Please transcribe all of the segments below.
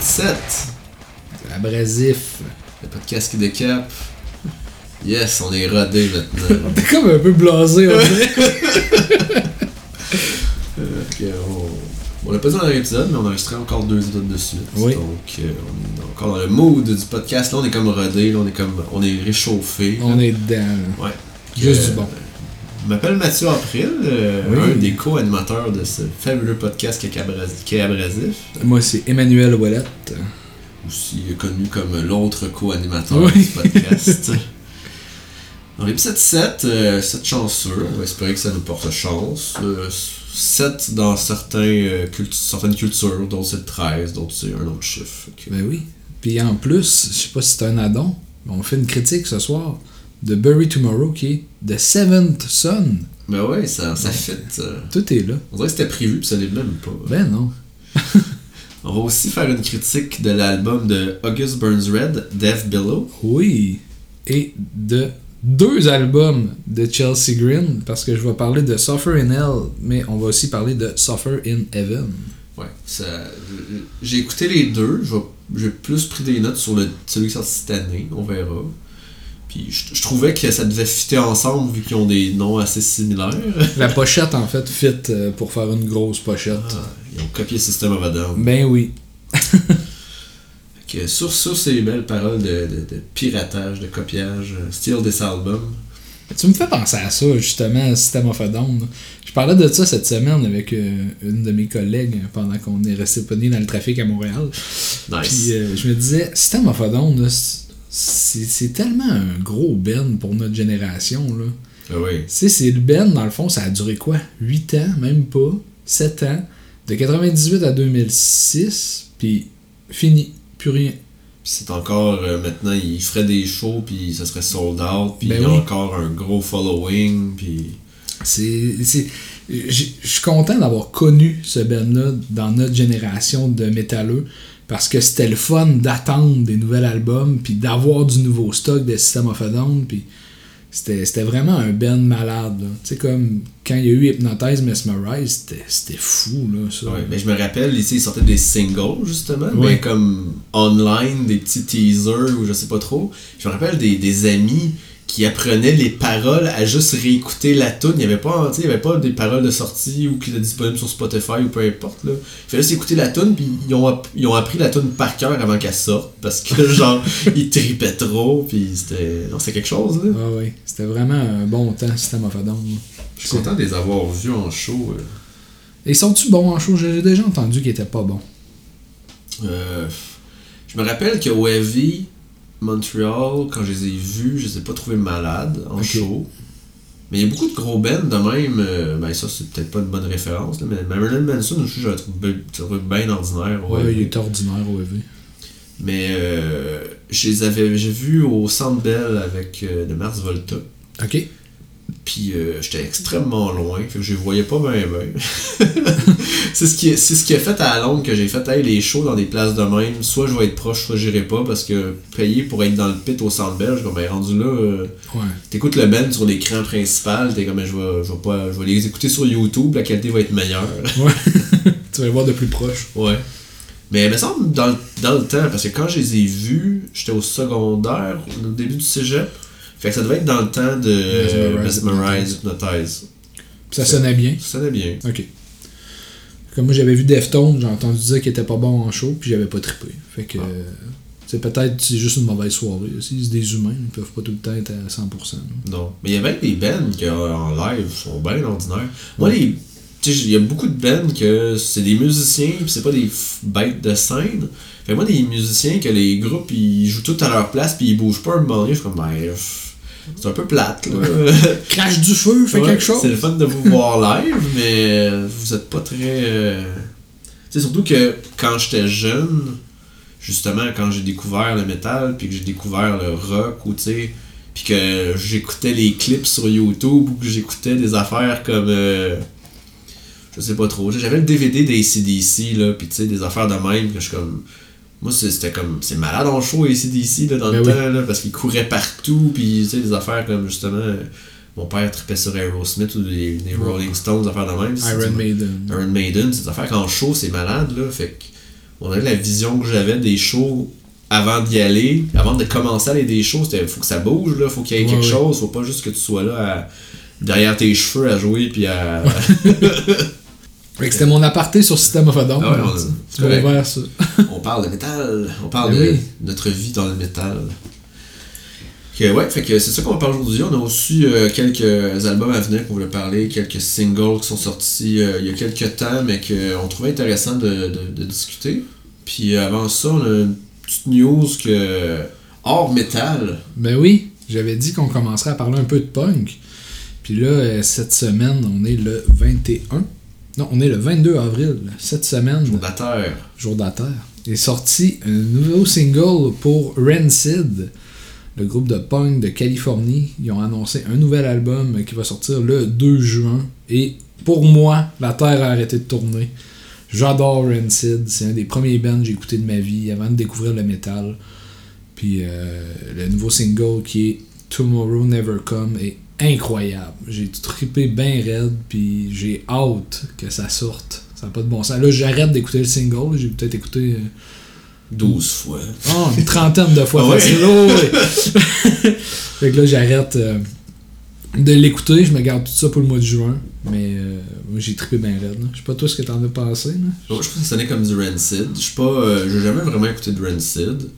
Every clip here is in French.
épisode 7. Abrasif. Le podcast qui décape. Yes, on est rodé maintenant. T'es comme un peu blasé, on dirait. On... On l'a pas dit dans l'épisode, mais on a enregistré encore deux épisodes de suite. Oui. Donc, euh, on est encore dans le mood du podcast. Là, on est comme rodé, là, on est comme. On est réchauffé. là. On est dedans. Ouais. Juste Euh, du bon. Je m'appelle Mathieu April, euh, Oui. un des co-animateurs de ce fabuleux podcast qui est Abrasif. Moi, c'est Emmanuel Ouellette. aussi connu comme l'autre co-animateur Oui. du podcast. Dans l'épisode 7, euh, 7 chanceux, on va espérer que ça nous porte chance. Euh, 7 dans certains, euh, certaines cultures, d'autres c'est 13, d'autres c'est un autre chiffre. Ben oui. Puis en plus, je sais pas si c'est un addon, mais on fait une critique ce soir de Bury Tomorrow qui est The Seventh Son. Ben ouais, ça, ça fit. euh. Tout est là. On dirait que c'était prévu, puis ça l'est même pas. Ben non. On va aussi faire une critique de l'album de August Burns Red, Death Below. Oui. Et de deux albums de Chelsea Green, parce que je vais parler de Suffer in Hell, mais on va aussi parler de Suffer in Heaven. Ouais, ça, j'ai écouté les deux. J'ai plus pris des notes sur le, celui qui est sorti cette année, on verra. Puis je, je trouvais que ça devait fitter ensemble vu qu'ils ont des noms assez similaires. La pochette, en fait, fit euh, pour faire une grosse pochette. Ah, ils ont copié System of a Down. Ben oui. Que sur, sur ces belles paroles de, de, de piratage, de copiage, euh, Steal This Album. Tu me fais penser à ça, justement, System of a Down. là. Je parlais de ça cette semaine avec euh, une de mes collègues pendant qu'on est resté dans le trafic à Montréal. Nice. Puis euh, je me disais, System of a Down, là, c'est tellement un gros ben pour notre génération. Là. Ah oui. C'est le Ben, dans le fond, ça a duré quoi? 8 ans, même pas 7 ans. De 98 à 2006, puis fini, plus rien. C'est encore, euh, maintenant, ils feraient des shows, puis ça serait sold out, puis Ben ont oui. encore un gros following, puis... C'est. Je suis content d'avoir connu ce band-là dans notre génération de métalleux parce que c'était le fun d'attendre des nouveaux albums puis d'avoir du nouveau stock de System of a Down puis c'était c'était vraiment un band malade. Tu sais, comme quand il y a eu Hypnotize Mesmerize, c'était c'était fou, là, ça. Ouais, mais je me rappelle, ici, ils sortaient des singles, justement, Ouais. mais comme online, des petits teasers ou je sais pas trop. Je me rappelle des, des amis qui apprenaient les paroles à juste réécouter la tune. Il n'y avait pas, tu sais, il y avait pas des paroles de sortie ou qui étaient disponibles sur Spotify ou peu importe. Là. Il fallait juste écouter la tune, puis ils ont, ils ont appris la tune par cœur avant qu'elle sorte, parce que genre, ils tripaient trop, puis c'était... Non, c'est quelque chose, là. Ah c'était vraiment un bon temps, System of a Down. Je suis content de les avoir vus en show. euh. Et sont-tu bons en show? J'ai déjà entendu qu'ils étaient pas bons. Euh, je me rappelle qu'au Heavy Montreal, quand je les ai vus, je les ai pas trouvés malades en show. Mais il y a beaucoup de gros bands de même. euh, ben ça, c'est peut-être pas une bonne référence, là, mais Marilyn Manson je le trouve bien- ordinaire. Ouais, il est ordinaire au EV. Mais euh, je les avais j'ai vus au Centre Bell avec euh, de Mars Volta. Ok. Puis euh, j'étais extrêmement loin, fait que je les voyais pas bien bien. c'est ce qui c'est ce qui a fait à Londres que j'ai fait hey, les shows dans des places de même, soit je vais être proche, soit j'irai pas parce que payer pour être dans le pit au centre belge, comme ben, rendu là, euh, Ouais. t'écoutes le band sur l'écran principal, t'es comme je vais je vais pas je vais les écouter sur YouTube, la qualité va être meilleure. Ouais. tu vas les voir de plus proche. ouais. Mais il me semble dans, le- dans le temps, parce que quand je les ai vus, j'étais au secondaire, au début du cégep. Fait que ça devait être dans le temps de Mesmerize, Hypnotize. Ça sonnait bien. Ça sonnait bien. Ok. Comme moi j'avais vu Deftones, j'ai entendu dire qu'il était pas bon en show, puis j'avais pas trippé. Fait que. Ah. C'est peut-être c'est juste une mauvaise soirée. aussi. C'est des humains, ils peuvent pas tout le temps être à 100%. là. Non. Mais il y avait des bands qui en live sont bien ordinaires. Moi, les. Tu sais, il y a beaucoup de bands que c'est des musiciens, puis c'est pas des bêtes de scène. Fait que moi, des musiciens que les groupes, ils jouent tout à leur place, puis ils bougent pas un moment donné, je suis comme, ben, pff, c'est un peu plate, là. Crache du feu, fais Ouais, quelque chose. C'est le fun de vous voir live, mais vous êtes pas très. euh, Tu sais, surtout que quand j'étais jeune, justement, quand j'ai découvert le métal, puis que j'ai découvert le rock, ou tu sais, puis que j'écoutais les clips sur YouTube, ou que j'écoutais des affaires comme. euh, je sais pas trop. J'avais le DVD des CDC, là, puis tu sais, des affaires de même, que je suis comme. Moi, c'est- c'était comme. C'est malade en show, ACDC, là, dans le Ben oui. temps, là, parce qu'ils couraient partout, puis tu sais, des affaires comme justement. euh, Mon père tripait sur Aerosmith ou des, des Rolling Stones, des affaires de même. Iron Maiden. Iron Maiden, c'est des affaires qu'en show, c'est malade, là. Fait que. on que la vision que j'avais des shows avant d'y aller, avant de commencer à aller des shows, c'était faut que ça bouge, là, faut qu'il y ait Ouais, quelque ouais. chose, faut pas juste que tu sois là à- derrière tes cheveux à jouer puis à. C'était mon aparté sur System of a Down. Ah ouais, on- tu- ouvert ça. parle de métal, on parle Ben de oui. notre vie dans le métal. Que, ouais, fait que c'est ça qu'on va parler aujourd'hui. On a aussi euh, quelques albums à venir qu'on voulait parler, quelques singles qui sont sortis euh, il y a quelques temps, mais qu'on trouvait intéressant de, de- de discuter. Puis euh, avant ça, on a une petite news que hors métal, Ben oui, j'avais dit qu'on commencerait à parler un peu de punk. Puis là, euh, cette semaine, on est le 21. Non, on est le 22 avril. Cette semaine, jour de la terre. jour de la Terre, est sorti un nouveau single pour Rancid, le groupe de punk de Californie. Ils ont annoncé un nouvel album qui va sortir le 2 juin. Et pour moi, la Terre a arrêté de tourner. J'adore Rancid. C'est un des premiers bands que j'ai écouté de ma vie avant de découvrir le métal. Puis euh, le nouveau single qui est Tomorrow Never Come est incroyable. J'ai trippé bien raide, puis j'ai hâte que ça sorte. Ça n'a pas de bon sens. Là, j'arrête d'écouter le single. J'ai peut-être écouté euh, 12 fois. oh, une trentaine de fois Ah ouais? Oh, ouais. fait que là, j'arrête euh, de l'écouter. Je me garde tout ça pour le mois de juin. Mais euh, j'ai trippé bien raide. Je sais pas toi ce que t'en as pensé. Là. Je pense que ça sonnait comme du Rancid. Je suis pas. euh, j'ai jamais vraiment écouté de Rancid.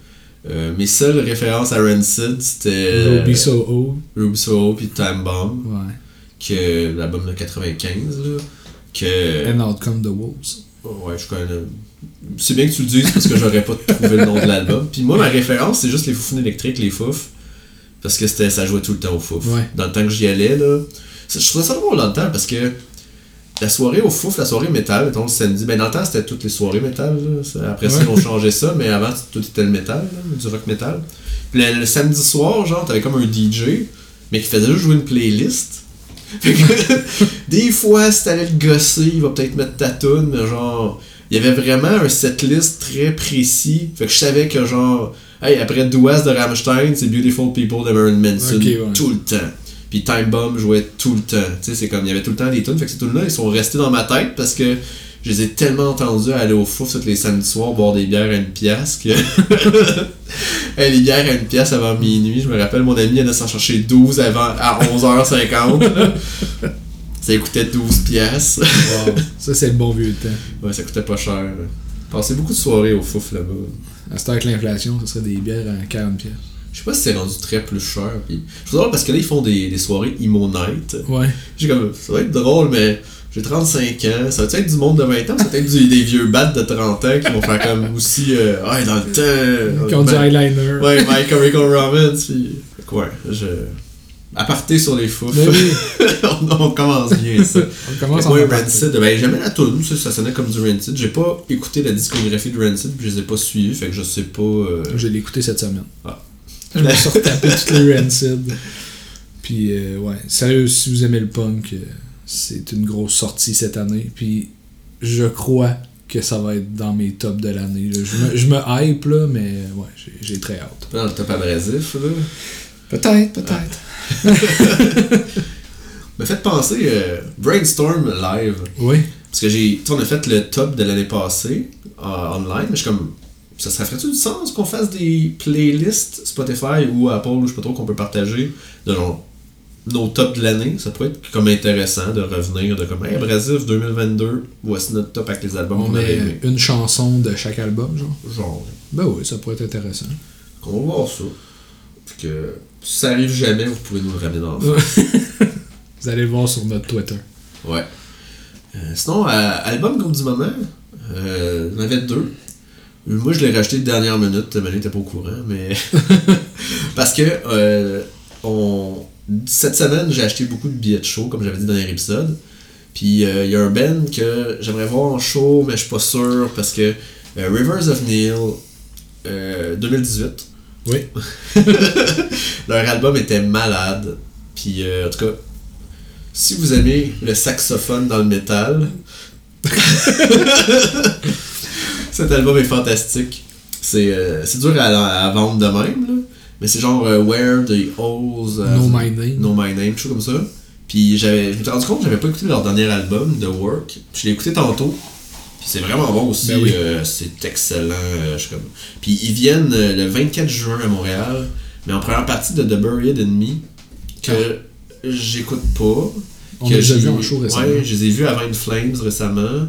Euh, mes seules références à Rancid, c'était. Ruby Soho. Ruby Soho puis Time Bomb. Ouais. que l'album de 95 là que And Out Come the Wolves. ouais je connais c'est bien que tu le dises parce que j'aurais pas trouvé le nom de l'album puis moi ma référence c'est juste les Foufounes électriques les Fouf parce que c'était ça jouait tout le temps au Fouf Ouais. dans le temps que j'y allais là je trouvais ça drôle dans le temps parce que la soirée au Fouf la soirée métal mettons le samedi ben dans le temps c'était toutes les soirées métal là. Après ça Ouais. ils ont changé ça mais avant tout était le métal là, du rock métal puis le, le samedi soir genre t'avais comme un DJ mais qui faisait juste jouer une playlist fait que, des fois, si t'allais le gosser, il va peut-être mettre ta tune, mais genre, il y avait vraiment un setlist très précis. Fait que je savais que genre, hey, après Douas de Rammstein, c'est Beautiful People de Marilyn Manson ouais. tout le temps. Puis Time Bomb jouait tout le temps. Tu sais, c'est comme, il y avait tout le temps des tunes. Fait que ces tunes-là, ils sont restés dans ma tête parce que je les ai tellement entendus aller au fouf tous les samedis soirs boire des bières à une pièce que. Les bières à une pièce avant minuit, je me rappelle, mon ami allait s'en chercher 12 avant, à 11h50. là. ça coûtait 12 pièces. Wow. ça, c'est le bon vieux temps. Ouais, ça coûtait pas cher. Passé beaucoup de soirées au fouf là-bas. À cette heure avec l'inflation, ce serait des bières à 40 pièces. Je sais pas si c'est rendu très plus cher. Puis... Je trouve drôle parce que là, ils font des, des soirées Emo Night. Ouais. J'ai comme, ça va être drôle, mais j'ai 35 ans. Ça va être du monde de 20 ans? Ça va être du- des vieux bats de 30 ans qui vont faire comme aussi, euh, ouais, dans le temps. Qui ont du eyeliner. Ouais, My Chemical Romance, puis... Ouais, je... Aparté sur les fouf. Oui, on, on commence bien, ça. on commence Moi. Rancid, ben j'aimais la tune, ça, ça sonnait comme du Rancid. J'ai pas écouté la discographie de Rancid, puis je les ai pas suivis, fait que je sais pas... euh, Je l'ai écouté cette semaine. Ah. Je me suis retapé toutes les Rancid. Puis, euh, ouais, sérieux, si vous aimez le punk, euh, c'est une grosse sortie cette année. Puis, je crois que ça va être dans mes tops de l'année. Je me, hype, là, mais ouais, j'ai- très hâte. dans le top abrasif, là. Peut-être, peut-être. Me fait penser, euh, Brainstorm live. Oui. Parce que j'ai. On a fait le top de l'année passée euh, online, mais je suis comme. Ça serait ferait-tu du sens qu'on fasse des playlists Spotify ou Apple ou je sais pas trop qu'on peut partager de genre nos tops de l'année? Ça pourrait être comme intéressant de revenir de comme Hey Abrasif 2022, voici notre top avec les albums On avait met aimés. une chanson de chaque album, genre. Genre. Ben oui, ça pourrait être intéressant. On va voir ça. Puis que si ça arrive jamais, vous pouvez nous le ramener dans le fond. Vous allez le voir sur notre Twitter. Ouais. Euh, sinon, euh, album groupe du moment, euh, il y en avait deux. Moi, je l'ai racheté de dernière minute, Manu n'était pas au courant, mais. Parce que euh, on... cette semaine, j'ai acheté beaucoup de billets de show, comme j'avais dit dans dernier épisode. Puis euh, il y a un band que j'aimerais voir en show, mais je suis pas sûr parce que euh, Rivers of Neil euh, 2018, Oui. leur album était malade. Puis euh, en tout cas, si vous aimez le saxophone dans le métal, cet album est fantastique. C'est euh, dur à, à vendre de même, là. mais c'est genre euh, Where the Holes euh, No My Name. Know My Name, chose comme ça. Puis j'avais, je me suis rendu compte que j'avais pas écouté leur dernier album, The Work. Je l'ai écouté tantôt. Puis c'est vraiment bon aussi, Ben oui. euh, c'est excellent. je suis comme... Puis ils viennent le 24 juin à Montréal, mais en première partie de The Buried Me, que j'écoute pas. On que les a vus en show récemment. Ouais, je les ai vus à Vine Flames récemment.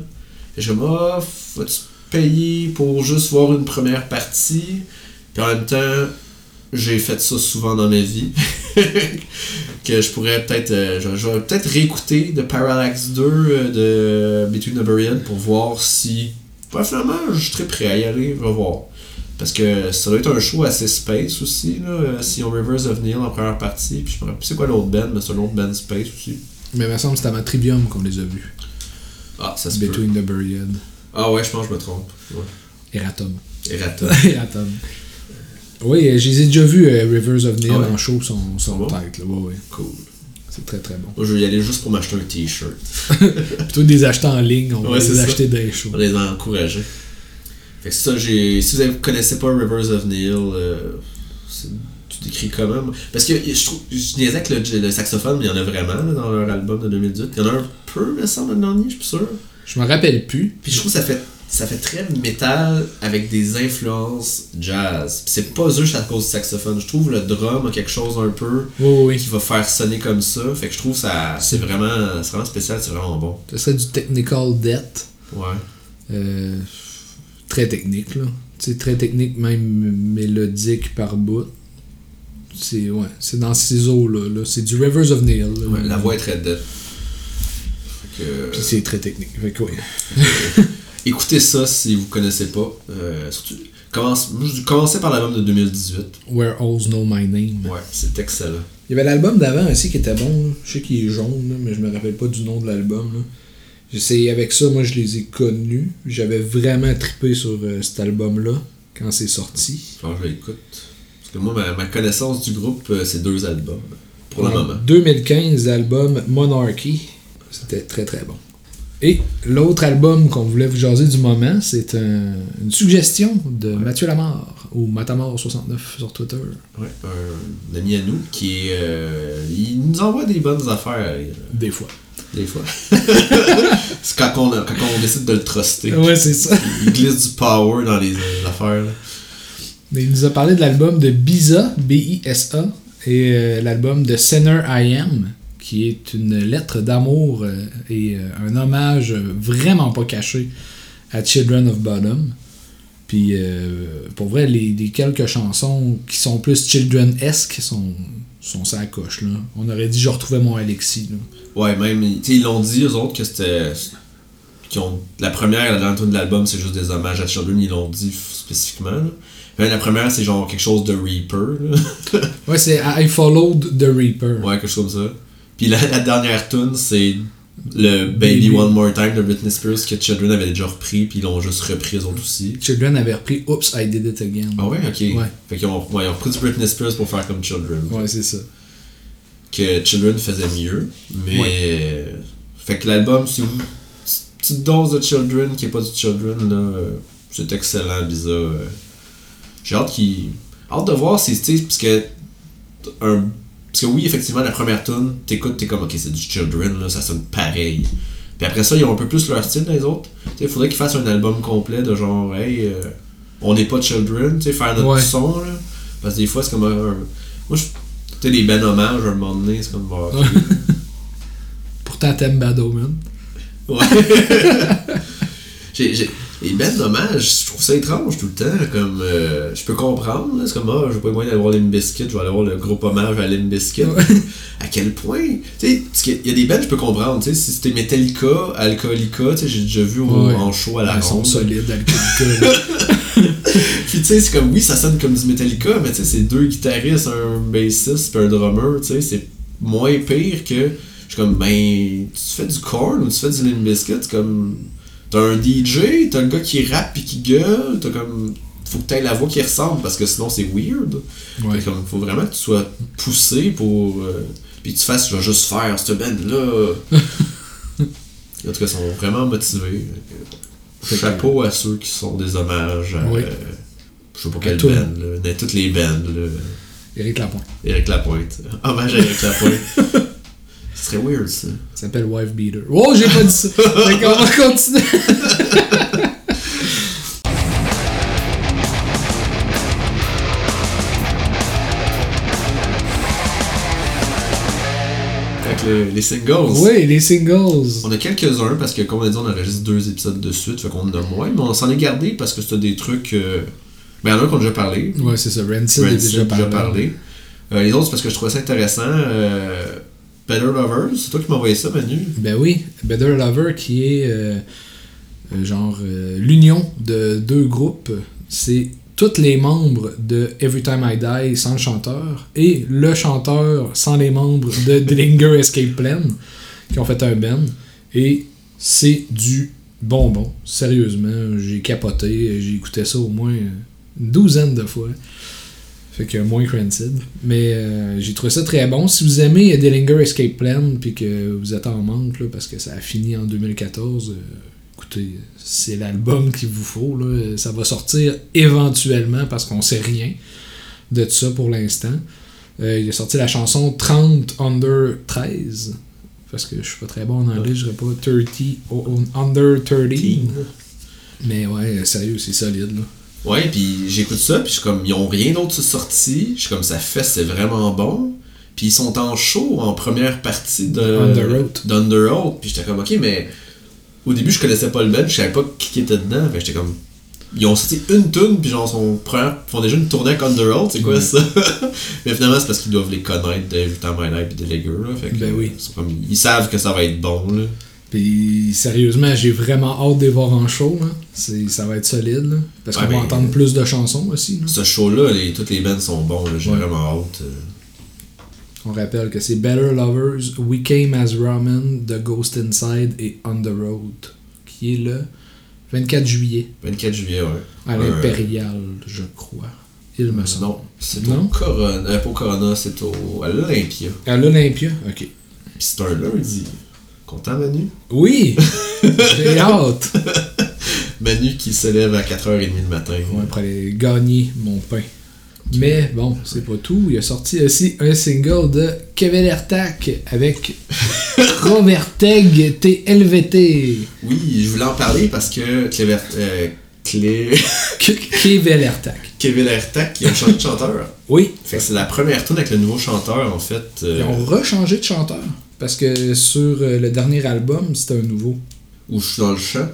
Et je suis comme, ah, faut-tu payer pour juste voir une première partie? Puis en même temps, j'ai fait ça souvent dans ma vie. que je pourrais peut-être. euh, je, je vais peut-être réécouter The Parallax 2 euh, de Between the Buried pour voir si. Finalement, je suis très prêt à y aller, je vais voir. Parce que ça doit être un show assez space aussi, là. euh, Si on Rivers of Neil en première partie. Puis je me rappelle plus c'est quoi l'autre band, mais c'est un autre band space aussi. Mais il me semble que c'était à Trivium qu'on les a vus. Ah, ça se peut. Between the Buried. Ah ouais, je pense que je me trompe. Ouais. Eratom. Eratom. Oui, euh, je les ai déjà vus, euh, Rivers of Neil, Ah ouais? en show, sont, sont bon? tête. Là. Ouais, ouais. cool. C'est très très bon. Moi, je vais y aller juste pour m'acheter un t-shirt. Plutôt que de les acheter en ligne, on va les acheter dans les shows. Pour les encourager. Fait que ça, j'ai. Si vous ne connaissez pas Rivers of Neil, euh, tu décris comment? Parce que je trouve. Je niaisais avec le, le saxophone, mais il y en a vraiment là, dans leur album de 2018. Il y en a un peu, me semble, le dernier, je suis sûr. Je me rappelle plus. Puis je trouve que ça fait, ça fait très métal avec des influences jazz. C'est pas juste à cause du saxophone. Je trouve le drum a quelque chose un peu oui. qui va faire sonner comme ça. Fait que je trouve ça c'est vraiment, c'est vraiment spécial, c'est vraiment bon. Ce serait du technical debt. Ouais. Euh, très technique, là. Sais, très technique, même mélodique par bout. C'est ouais, c'est dans ces eaux-là. Là. C'est du Rivers of Neil. là. Ouais, la voix est très dead. Que, Puis c'est très technique. Fait que, ouais. écoutez ça si vous connaissez pas. Euh, surtout, commence, commençais par l'album de 2018. Where Alls Know My Name. Ouais, c'est excellent. Il y avait l'album d'avant aussi qui était bon. Je sais qu'il est jaune, là, mais je me rappelle pas du nom de l'album. C'est avec ça, moi je les ai connus. J'avais vraiment trippé sur euh, cet album-là quand c'est sorti. Alors je l'écoute. Parce que moi, ma, ma connaissance du groupe, euh, c'est deux albums. Pour le En moment. 2015, l'album Monarchy. C'était très très bon. Et l'autre album qu'on voulait vous jaser du moment, c'est un- une suggestion de Mathieu Lamar, ou Matamor69 sur Twitter. Ouais, un ami à nous qui euh, il nous envoie des bonnes affaires Des fois. des fois. c'est quand on, quand on décide de le truster. Ouais, c'est ça. Il glisse du power dans les, affaires. là. Il nous a parlé de l'album de Biza, B-I-S-A, et euh, l'album de Sinner I Am, qui est une lettre d'amour euh, et euh, un hommage vraiment pas caché à Children of Bottom. Puis, euh, pour vrai, les, les quelques chansons qui sont plus Children-esque sont, sont ça coche. Là. On aurait dit je retrouvais mon Alexis. Là. Ouais, même. Ils l'ont dit, eux autres, que c'était. qu'ils ont, la première, la dernière tune de l'album, c'est juste des hommages à Children, ils l'ont dit spécifiquement. là. Mais la première, c'est genre quelque chose de Reaper. Ouais, c'est I Followed the Reaper. Ouais, quelque chose comme ça. Puis la, la dernière tune, c'est le Baby, Baby. One More Time de Britney Spears que Children avait déjà repris, puis ils l'ont juste repris eux autres aussi. Children avait repris Oops, I Did It Again. Ah ouais, ok. Ouais. Fait qu'ils ont, ouais, ils ont repris du Britney Spears pour faire comme Children. Ouais, c'est ça. Que Children faisait mieux, mais. Fait que l'album, c'est une petite dose de Children qui est pas du Children, là. C'est excellent, Biza. euh. J'ai hâte qu'il. Hâte de voir si, tu sais, parce que. Un... Parce que oui, effectivement, la première tune, t'écoutes, t'es comme, ok, c'est du Children, là, ça sonne pareil. Puis après ça, ils ont un peu plus leur style, les autres. Tu sais, faudrait qu'ils fassent un album complet de genre, hey, euh, on n'est pas Children, tu sais, faire notre Ouais. son, là. Parce que des fois, c'est comme un. un- Moi, je. Tu sais, les ben hommages, à un moment donné, c'est comme, bah, ok. Pourtant, t'aimes Bad Omen. Ouais. j'ai, j'ai, les ben dommages, je trouve ça étrange tout le temps. Comme, euh, je peux comprendre, c'est comme, ah, je pas moyen d'aller voir Bizkit, je vais aller voir le groupe hommage à Limp Bizkit. Ouais. À quel point, tu sais, parce qu'il y a des bands, je peux comprendre, tu sais, si c'était Metallica, Alcoolica, tu sais, j'ai déjà vu au- Ouais. en show à la Ils sont ronde. solides, Alcoolica. là. Puis tu sais, c'est comme, oui, ça sonne comme du Metallica, mais tu sais, c'est deux guitaristes, un bassiste, puis un drummer, tu sais, c'est moins pire que. Je suis comme, ben, tu fais du corn ou tu fais du c'est comme. T'as un DJ, t'as le gars qui rappe puis qui gueule, t'as comme. Faut que t'aies la voix qui ressemble parce que sinon c'est weird. Ouais. Comme, faut vraiment que tu sois poussé pour. euh, puis tu fasses, je vais juste faire cette band-là. en tout cas, ils sont vraiment motivés. Que- Chapeau à ceux qui sont des hommages à. Oui. euh, je sais pas quelle band, là. Mais toutes les bands, là. Éric Lapointe. Éric Lapointe. Hommage à Éric Lapointe. Ce serait weird, ça. Ça s'appelle Wife Beater. Oh, j'ai pas dit ça! Qu'on va continuer. Le- les singles. oui, les singles. On a quelques-uns parce que, comme on a dit, on enregistre deux épisodes de suite, fait qu'on en a moins, mais on s'en est gardé parce que c'était des trucs. euh, Ben, il y en a un qu'on a déjà parlé. Ouais, c'est ça. Rancid, Rancid, déjà parlé. parlé. Euh, les autres, c'est parce que je trouvais ça intéressant. Euh, Better Lovers, c'est toi qui m'as envoyé ça, Manu. Ben oui, Better Lover qui est euh, euh, genre euh, l'union de deux groupes. C'est tous les membres de Every Time I Die sans le chanteur et le chanteur sans les membres de Dillinger Escape Plan qui ont fait un band. Et c'est du bonbon. Sérieusement, j'ai capoté. J'ai écouté ça au moins une douzaine de fois. Fait que moins Rancid. Mais euh, j'ai trouvé ça très bon. Si vous aimez Dillinger Escape Plan puis que vous êtes en manque là, parce que ça a fini en 2014, euh, écoutez, c'est l'album qu'il vous faut. Là. Ça va sortir éventuellement parce qu'on sait rien de ça pour l'instant. Euh, il a sorti la chanson 30 Under 13. Parce que je suis pas très bon en anglais, je dirais pas 30 o- o- Under 30. Mais ouais, sérieux, c'est solide là. Ouais, puis j'écoute ça, puis je suis comme, ils ont rien d'autre sorti. Je suis comme, ça fait, c'est vraiment bon. Puis ils sont en show en première partie de Under Oath. d'Under Oath. Puis j'étais comme, ok, mais au début, je connaissais pas le band, je savais pas qui était dedans. Fait j'étais comme, ils ont sorti une tune, puis genre, son première, font déjà une tournée avec Under Oath, c'est quoi Ouais. ça? mais finalement, c'est parce qu'ils doivent les connaître de Time I Life et de Legger, là. Fait que, Ben oui. comme, ils savent que ça va être bon, là. Puis sérieusement, j'ai vraiment hâte de les voir en show. Là. C'est, ça va être solide. Là, parce Ouais, qu'on va entendre plus de chansons aussi. Là. Ce show-là, les, toutes les bands sont bons. J'ai Ouais. vraiment hâte. euh. On rappelle que c'est Better Lovers, We Came as Ramen, The Ghost Inside et On the Road. Qui est le 24 juillet 24 juillet, ouais. à l'Impérial, je crois. Il me semble. Non, c'est Non? au Corona. Euh, pas au Corona, c'est au, à l'Olympia. À l'Olympia Ok. Puis c'est un lundi. Content, Manu? Oui J'ai hâte Manu qui se lève à 4h30 le matin. Ouais, pour aller gagner mon pain. Mais bon, c'est pas tout. Il a sorti aussi un single de Kevin Ertak avec Roberteg TLVT. Oui, je voulais en parler parce que Cléver, euh, Clé... Kevin Ertak. Kevin Ertak, qui a changé de chanteur. Oui. Fait que c'est la première tune avec le nouveau chanteur, en fait. euh, Ils ont rechangé de chanteur. Parce que sur euh, le dernier album, c'était un nouveau. où je suis dans le chant.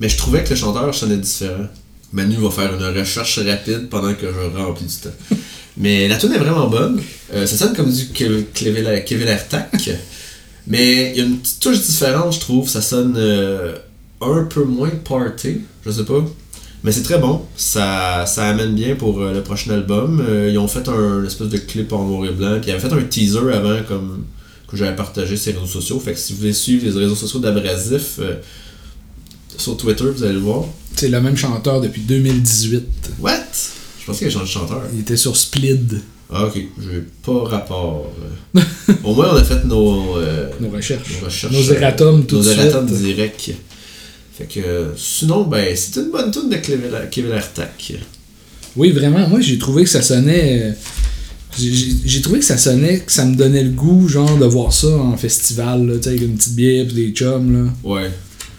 Mais je trouvais que le chanteur sonnait différent. Manu va faire une recherche rapide pendant que je remplis du temps. Mais la tune est vraiment bonne. Euh, ça sonne comme du Ke- Kevin Ertak. Mais il y a une petite touche différente, je trouve. Ça sonne euh, un peu moins party, je sais pas. Mais c'est très bon. Ça, ça amène bien pour euh, le prochain album. Ils ont fait un espèce de clip en noir et blanc. Puis ils avaient fait un teaser avant comme que j'avais partagé sur les réseaux sociaux. Fait que si vous voulez suivre les réseaux sociaux d'Abrasif euh, sur Twitter, vous allez le voir. C'est le même chanteur depuis 2018. What? Je pensais qu'il a changé de chanteur. Il était sur Splid. Ah ok, j'ai pas rapport. Euh, Au moins on a fait nos, euh, Nos recherches. nos recherches. Nos erratums tout nos de suite. erratums direct. Fait que sinon, ben c'est une bonne tune de Kevin Kevin Artak. Oui, vraiment. Moi, j'ai trouvé que ça sonnait. J'ai- trouvé que ça sonnait, que ça me donnait le goût, genre, de voir ça en festival, là, tu sais, avec une petite bière pis des chums, là. Ouais.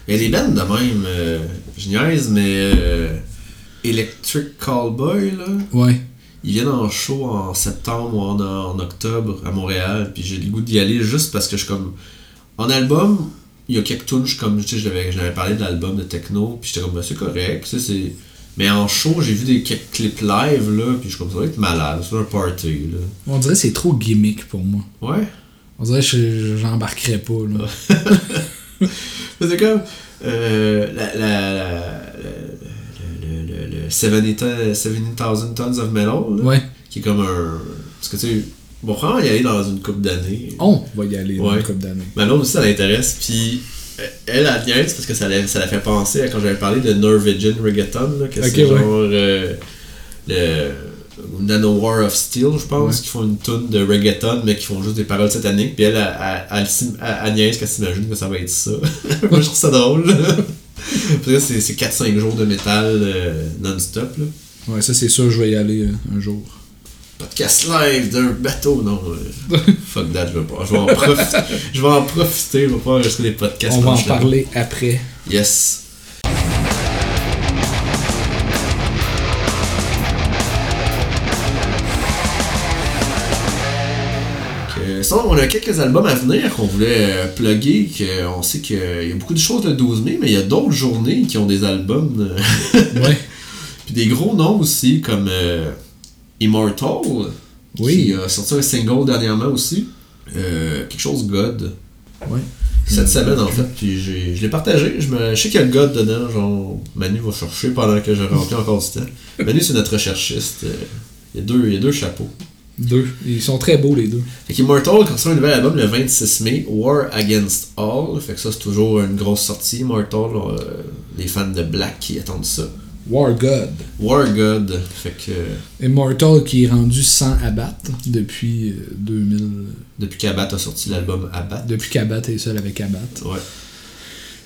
Il y a des bandes de même, euh, je niaise, mais euh, Electric Callboy, là, Ouais. ils viennent en show en septembre ou en, en octobre à Montréal, puis j'ai le goût d'y aller juste parce que je suis comme. En album, il y a quelques tunes, je suis comme, tu sais, j'avais j'avais parlé de l'album de techno, puis j'étais comme, ben, c'est correct, tu sais, c'est. Mais en show, j'ai vu des quelques clips live, là, puis je suis comme, ça va être malade, c'est un party, là. On dirait que c'est trop gimmick pour moi. Ouais? On dirait que je- j'embarquerais pas, là. Mais c'est comme. Euh, la, la, la, le, le, le, le 70 ton- 70,000 tons of metal, là, Ouais. qui est comme un. Parce que tu sais, on va y aller dans une couple d'années. On va y aller dans Ouais. une couple d'années. Ma blonde aussi, ça l'intéresse. Puis elle, elle niaise parce que ça la, ça la fait penser à quand j'avais parlé de Norwegian Reggaeton, là, que Ok, c'est ouais. genre euh, le Nano War of Steel, je pense, Ouais. qui font une tune de reggaeton, mais qui font juste des paroles sataniques. Puis elle, elle, elle, niaise qu'elle s'imagine que ça va être ça. Moi, je trouve ça drôle. C'est c'est 4-5 jours de métal euh, non-stop. Ouais, ça, c'est sûr, je vais y aller euh, un jour. Podcast live d'un bateau. Non, euh, fuck that, je vais pas. Je vais en profiter. je vais en profiter, je vais pas enregistrer des podcasts. On va en parler après. Yes. Sinon, on a quelques albums à venir qu'on voulait euh, plugger. Que on sait qu'il y a beaucoup de choses le 12 mai, mais il y a d'autres journées qui ont des albums. euh, Ouais. Puis des gros noms aussi, comme euh, Immortal, Oui. qui a sorti un single dernièrement aussi. Euh, quelque chose God. Ouais. Cette semaine en fait, puis j'ai- je l'ai partagé. Je, me, je sais qu'il y a le God dedans, genre Manu va chercher pendant que je remplis encore du temps. Manu c'est notre recherchiste. euh, Il y, a deux, il y a deux chapeaux. Deux. Ils sont très beaux, les deux. Fait qu'Immortal sort un nouvel album le 26 mai, War Against All. Fait que ça c'est toujours une grosse sortie. Immortal, euh, les fans de Black qui attendent ça. War God. War God. Fait que euh, Immortal qui est rendu sans abattre depuis euh, 2000. depuis qu'Abat a sorti l'album Abat. Depuis qu'Abat est seul avec Abat. Ouais.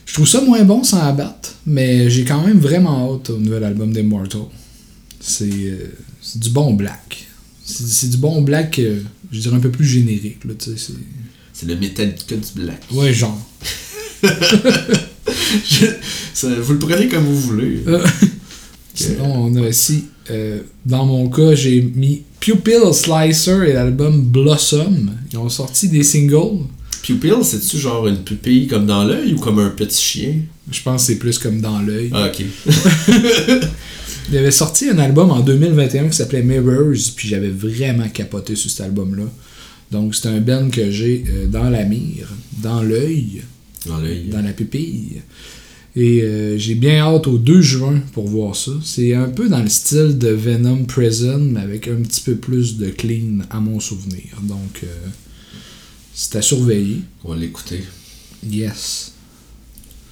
Je trouve ça moins bon sans abattre, mais j'ai quand même vraiment hâte au nouvel album d'Immortal. C'est euh, c'est du bon black. C'est du bon black, euh, je dirais un peu plus générique. Là, tu sais, c'est- C'est le Metallica du Black. ouais, genre. Je- ça- vous le prenez comme vous voulez. Sinon, on a aussi, euh, dans mon cas, j'ai mis Pupil Slicer et l'album Blossom. Ils ont sorti des singles. Pupil, c'est-tu genre une pupille comme dans l'œil ou comme un petit chien? Je pense que c'est plus comme dans l'œil. Ah, ok. Il avait sorti un album en 2021 qui s'appelait Mirrors, puis j'avais vraiment capoté sur cet album-là. Donc c'est un band que j'ai euh, dans la mire, dans l'œil, Dans l'œil. dans la pupille. Et euh, j'ai bien hâte au 2 juin pour voir ça. C'est un peu dans le style de Venom Prison, mais avec un petit peu plus de clean à mon souvenir. Donc euh, c'est à surveiller. On va l'écouter. Yes.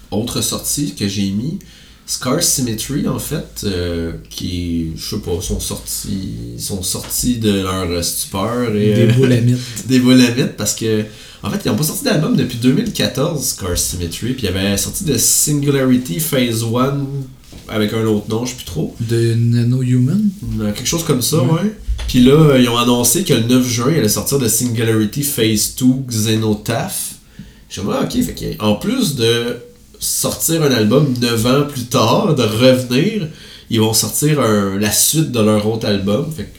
Autre sortie que j'ai mis, Scar Symmetry en fait, euh, qui, je sais pas, sont sortis, sont sortis de leur stupeur et Des boulamites. des boulamites parce que en fait ils n'ont pas sorti d'album depuis 2014 Scar Symmetry puis ils avaient sorti de Singularity Phase 1 avec un autre nom je sais plus trop De Nano Human? Euh, quelque chose comme ça Ouais. ouais, puis là euh, ils ont annoncé que le 9 juin il allait sortir de Singularity Phase 2 Xenotaph je me ah, ok fait que, en plus de sortir un album 9 ans plus tard de revenir ils vont sortir un- la suite de leur autre album fait que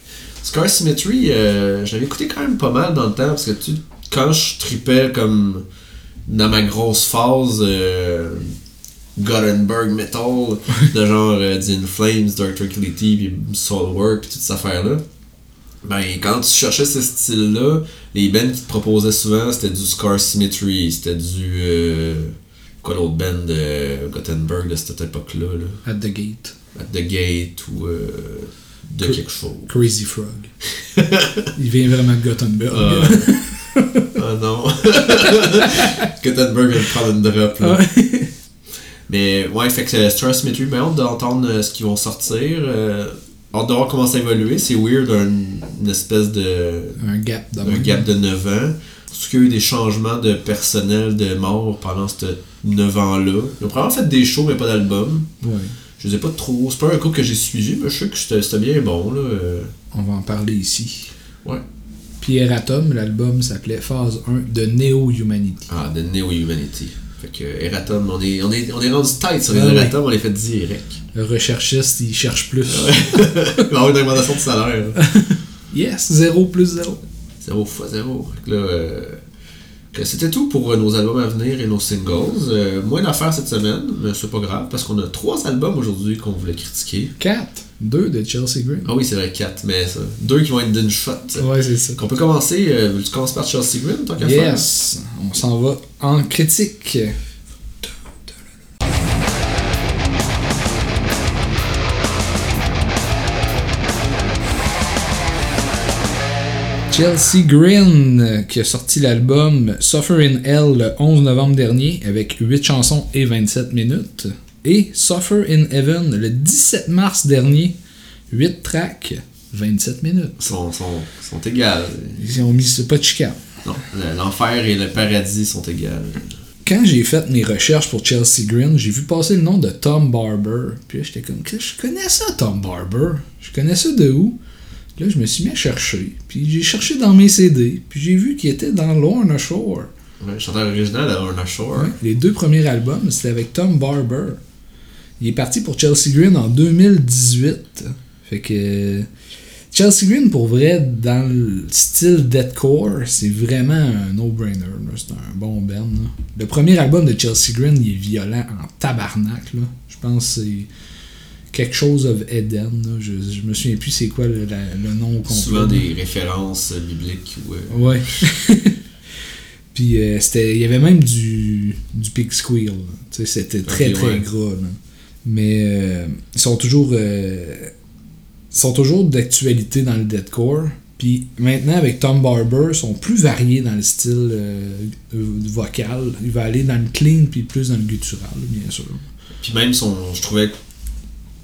Scar Symmetry, euh, je l'avais écouté quand même pas mal dans le temps parce que tu, quand je tripais comme dans ma grosse phase euh, Gothenburg Metal, de genre euh, In Flames, Dark Tranquility, puis Soulwork, puis toute cette affaire-là, ben quand tu cherchais ce style-là, les bands qui te proposaient souvent c'était du Scar Symmetry, c'était du. euh, quoi l'autre band de Gothenburg de cette époque-là, là, At the Gate. At The Gate ou euh, de Que- quelque chose. Crazy Frog. Il vient vraiment de Gothenburg. Ah. Non. Gothenburg de prendre une drop. Là. Mais ouais, fait que Star Symmetry, ben hâte d'entendre euh, ce qu'ils vont sortir. Euh, hâte de voir comment ça évolue. C'est weird, un- une espèce de. Un gap un gap de 9 ans. Surtout qu'il y a eu des changements de personnel de mort pendant ces 9 ans-là. Ils ont probablement fait des shows, mais pas d'album. Ouais. Je sais pas trop. C'est pas un groupe que j'ai suivi, mais je sais que c'était c'était bien bon. Là. Euh, On va en parler ici. Ouais. Pierre Atom, l'album s'appelait Phase 1 de Neo Humanity. Ah, de Neo Humanity. Fait que Eratom, on est, on est, on est rendu tight sur les Ah ouais. Eratom, on les fait direct. Le recherchiste, il cherche plus. Il va avoir une augmentation de salaire. Yes, 0 plus 0. 0 fois 0. Fait que là, euh, c'était tout pour euh, nos albums à venir et nos singles. Euh, moins d'affaires cette semaine, mais c'est pas grave parce qu'on a trois albums aujourd'hui qu'on voulait critiquer. 4. 2 de Chelsea Green. Ah oui, c'est vrai, quatre, mais ça. Deux qui vont être d'une shot. Ouais, c'est ça. Qu'on peut commencer. Euh, veux-tu commencer par Chelsea Green, tant qu'à faire? Yes, on s'en va en critique. Chelsea Green qui a sorti l'album Suffer in Hell le 11 novembre dernier avec 8 chansons et 27 minutes. Et Suffer in Heaven le 17 mars dernier, 8 tracks, 27 minutes. Sont, sont, sont égales. Ils ont mis pas de chicane. Non, le- l'enfer et le paradis sont égales. quand j'ai fait mes recherches pour Chelsea Green, j'ai vu passer le nom de Tom Barber. Puis là, j'étais comme, je connais ça, Tom Barber. Je connais ça de où? Là, je me suis mis à chercher. Puis j'ai cherché dans mes CD. Puis j'ai vu qu'il était dans Lorna Shore. Ouais, chanteur original de Lorna Shore. Ouais, les deux premiers albums, c'était avec Tom Barber. Il est parti pour Chelsea Green en 2018. Fait que. Chelsea Green, pour vrai, dans le style deathcore, c'est vraiment un no-brainer. C'est un bon là. Le premier album de Chelsea Green, il est violent en tabarnak. Là. Je pense que c'est quelque chose of Eden. là. Je, je me souviens plus c'est quoi le, la- le nom complet. Souvent des références bibliques. ou, euh, Ouais. Puis euh, c'était, il y avait même du, du pig squeal. c'était très très ouais. gras. là. Mais euh, ils sont toujours, euh, ils sont toujours d'actualité dans le deathcore. Puis maintenant avec Tom Barber, ils sont plus variés dans le style euh, vocal. Il va aller dans le clean puis plus dans le guttural, bien sûr. Puis même son. Je trouvais.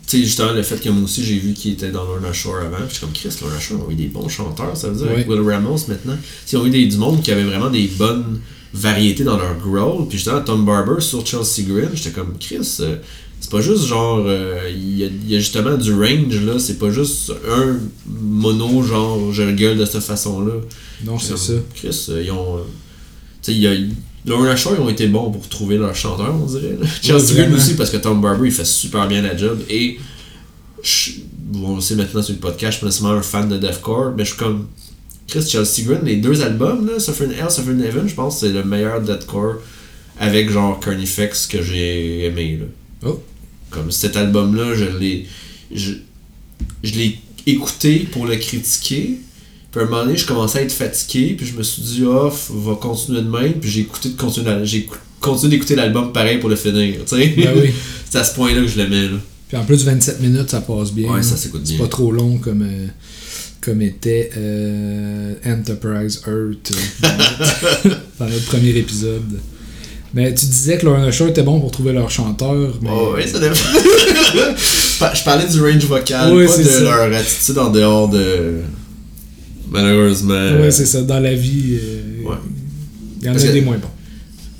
Tu sais, justement, le fait que moi aussi j'ai vu qu'il était dans Lorna Shore avant. Puis je suis comme Chris, Lorna Shore ont eu des bons chanteurs, ça veut dire, avec. Will Ramos maintenant. Ils ont eu des, du monde qui avait vraiment des bonnes variétés dans leur growl. Puis justement, Tom Barber sur Chelsea Green, j'étais comme Chris. euh, c'est pas juste genre. euh, Il y, a, il y a justement du range là. C'est pas juste un mono, genre je gueule de cette façon-là. Non, c'est ça. Chris, euh, ils ont. tu sais, il y a. Lorna Shore, ils ont été bons pour trouver leur chanteur, on dirait. là. Chelsea Green aussi, parce que Tom Barber, il fait super bien la job. Et. Je, on le sait maintenant sur le podcast, je suis pas nécessairement un fan de deathcore, mais je suis comme. Chris Chelsea Green, les deux albums, là, Suffer in Hell, Suffer in Heaven, je pense que c'est le meilleur deathcore avec genre Carnifex que j'ai aimé. Là. Oh. Comme cet album-là, je l'ai. Je, je l'ai écouté pour le critiquer. Puis à un moment donné, je commençais à être fatigué, puis je me suis dit, oh, va continuer de même, puis j'ai écouté de continuer, j'ai continué d'écouter l'album pareil pour le finir, tu sais. Ben oui. C'est à ce point-là que je l'aimais, là. Puis en plus, 27 minutes, ça passe bien. Ouais, ça s'écoute C'est bien. pas trop long comme, euh, comme était euh, Enterprise Earth euh, dans notre premier épisode. Mais tu disais que Lorna Shore était bon pour trouver leur chanteur. Mais... Oh, ouais, ça dépend. je par- je parlais du range vocal, Ouais, pas de ça. leur attitude en dehors de. Malheureusement. Ouais, c'est ça. Dans la vie, euh, Ouais. il y en Parce a des moins bons.